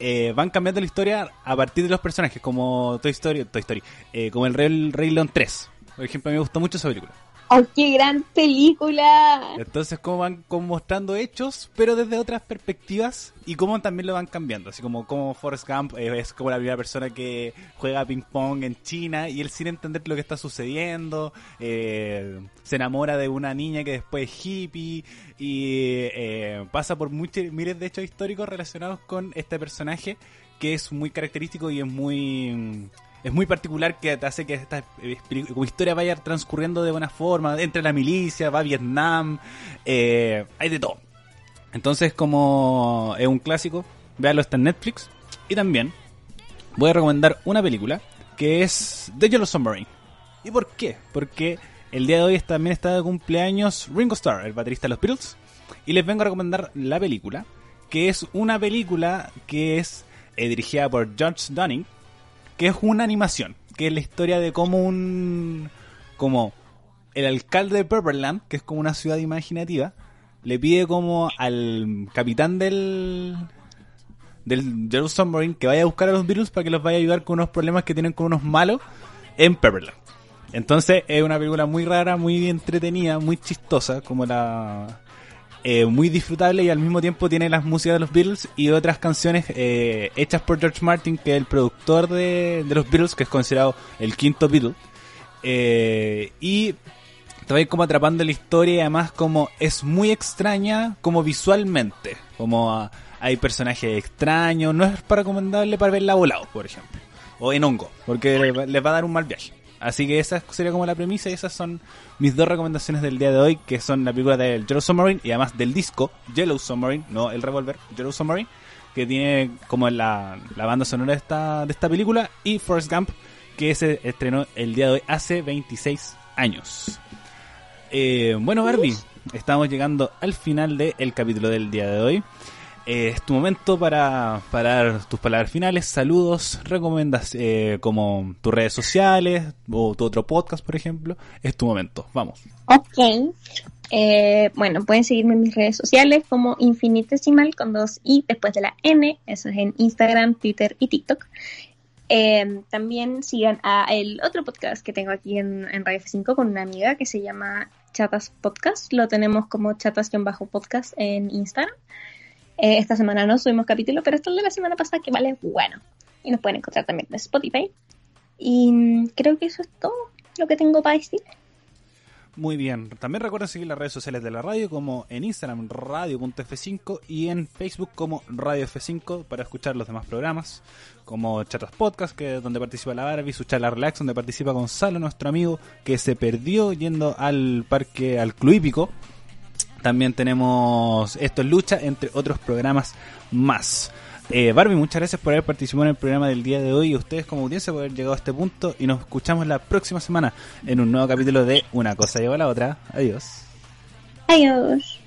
eh, van cambiando la historia a partir de los personajes, como Toy Story, Toy Story eh, como el Rey, Rey León 3. Por ejemplo, a mí me gustó mucho esa película. ¡Oh, qué gran película! Entonces, cómo van como mostrando hechos, pero desde otras perspectivas y cómo también lo van cambiando. Así como, como Forrest Gump eh, es como la primera persona que juega ping-pong en China y él sin entender lo que está sucediendo, eh, se enamora de una niña que después es hippie y eh, pasa por muchos, miles de hechos históricos relacionados con este personaje que es muy característico y es muy es muy particular que te hace que esta historia vaya transcurriendo de buena forma, entre la milicia, va a Vietnam, eh, hay de todo. Entonces, como es un clásico, véanlo está en Netflix. Y también voy a recomendar una película que es The Yellow Submarine. ¿Y por qué? Porque el día de hoy también está de cumpleaños Ringo Starr, el baterista de los Beatles. Y les vengo a recomendar la película, que es una película que es eh, dirigida por George Dunning, que es una animación, que es la historia de cómo un... como el alcalde de Pepperland, que es como una ciudad imaginativa, le pide como al capitán del del Yellow Submarine que vaya a buscar a los Beatles para que los vaya a ayudar con unos problemas que tienen con unos malos en Pepperland. Entonces es una película muy rara, muy entretenida, muy chistosa, como la eh, muy disfrutable y al mismo tiempo tiene las músicas de los Beatles y otras canciones eh, hechas por George Martin, que es el productor de, de los Beatles, que es considerado el quinto Beatle. Eh, y va como atrapando la historia y además como es muy extraña como visualmente. Como ah, hay personajes extraños, no es recomendable para verla volado, por ejemplo. O en hongo, porque les va a dar un mal viaje. Así que esa sería como la premisa y esas son mis dos recomendaciones del día de hoy, que son la película del Yellow Submarine y además del disco Yellow Submarine, no el revólver, Yellow Submarine, que tiene como la, la banda sonora de esta, de esta película, y Forrest Gump, que se estrenó el día de hoy hace 26 años. Eh, bueno, Barbie, estamos llegando al final del capítulo del día de hoy. Eh, es tu momento para, para dar tus palabras finales, saludos, recomendas eh, como tus redes sociales o tu otro podcast, por ejemplo. Es tu momento, vamos. Ok. Eh, bueno, pueden seguirme en mis redes sociales como infinitesimal con dos i después de la n. Eso es en Instagram, Twitter y TikTok. Eh, también sigan a el otro podcast que tengo aquí en, en Radio F5 con una amiga que se llama Chatas Podcast. Lo tenemos como chatas-podcast en Instagram. Eh, esta semana no subimos capítulo, pero está el de la semana pasada que vale bueno. Y nos pueden encontrar también en Spotify. Y mm, creo que eso es todo lo que tengo para decir. Muy bien. También recuerden seguir las redes sociales de la radio como en Instagram radio.f5 y en Facebook como Radio F5 para escuchar los demás programas como Chatas Podcast, que es donde participa la Barbie, su charla relax, donde participa Gonzalo, nuestro amigo que se perdió yendo al parque, al club hípico. También tenemos Esto es Lucha, entre otros programas más. Eh, Barbie, muchas gracias por haber participado en el programa del día de hoy y ustedes como audiencia por haber llegado a este punto y nos escuchamos la próxima semana en un nuevo capítulo de Una cosa lleva a la otra. Adiós. Adiós.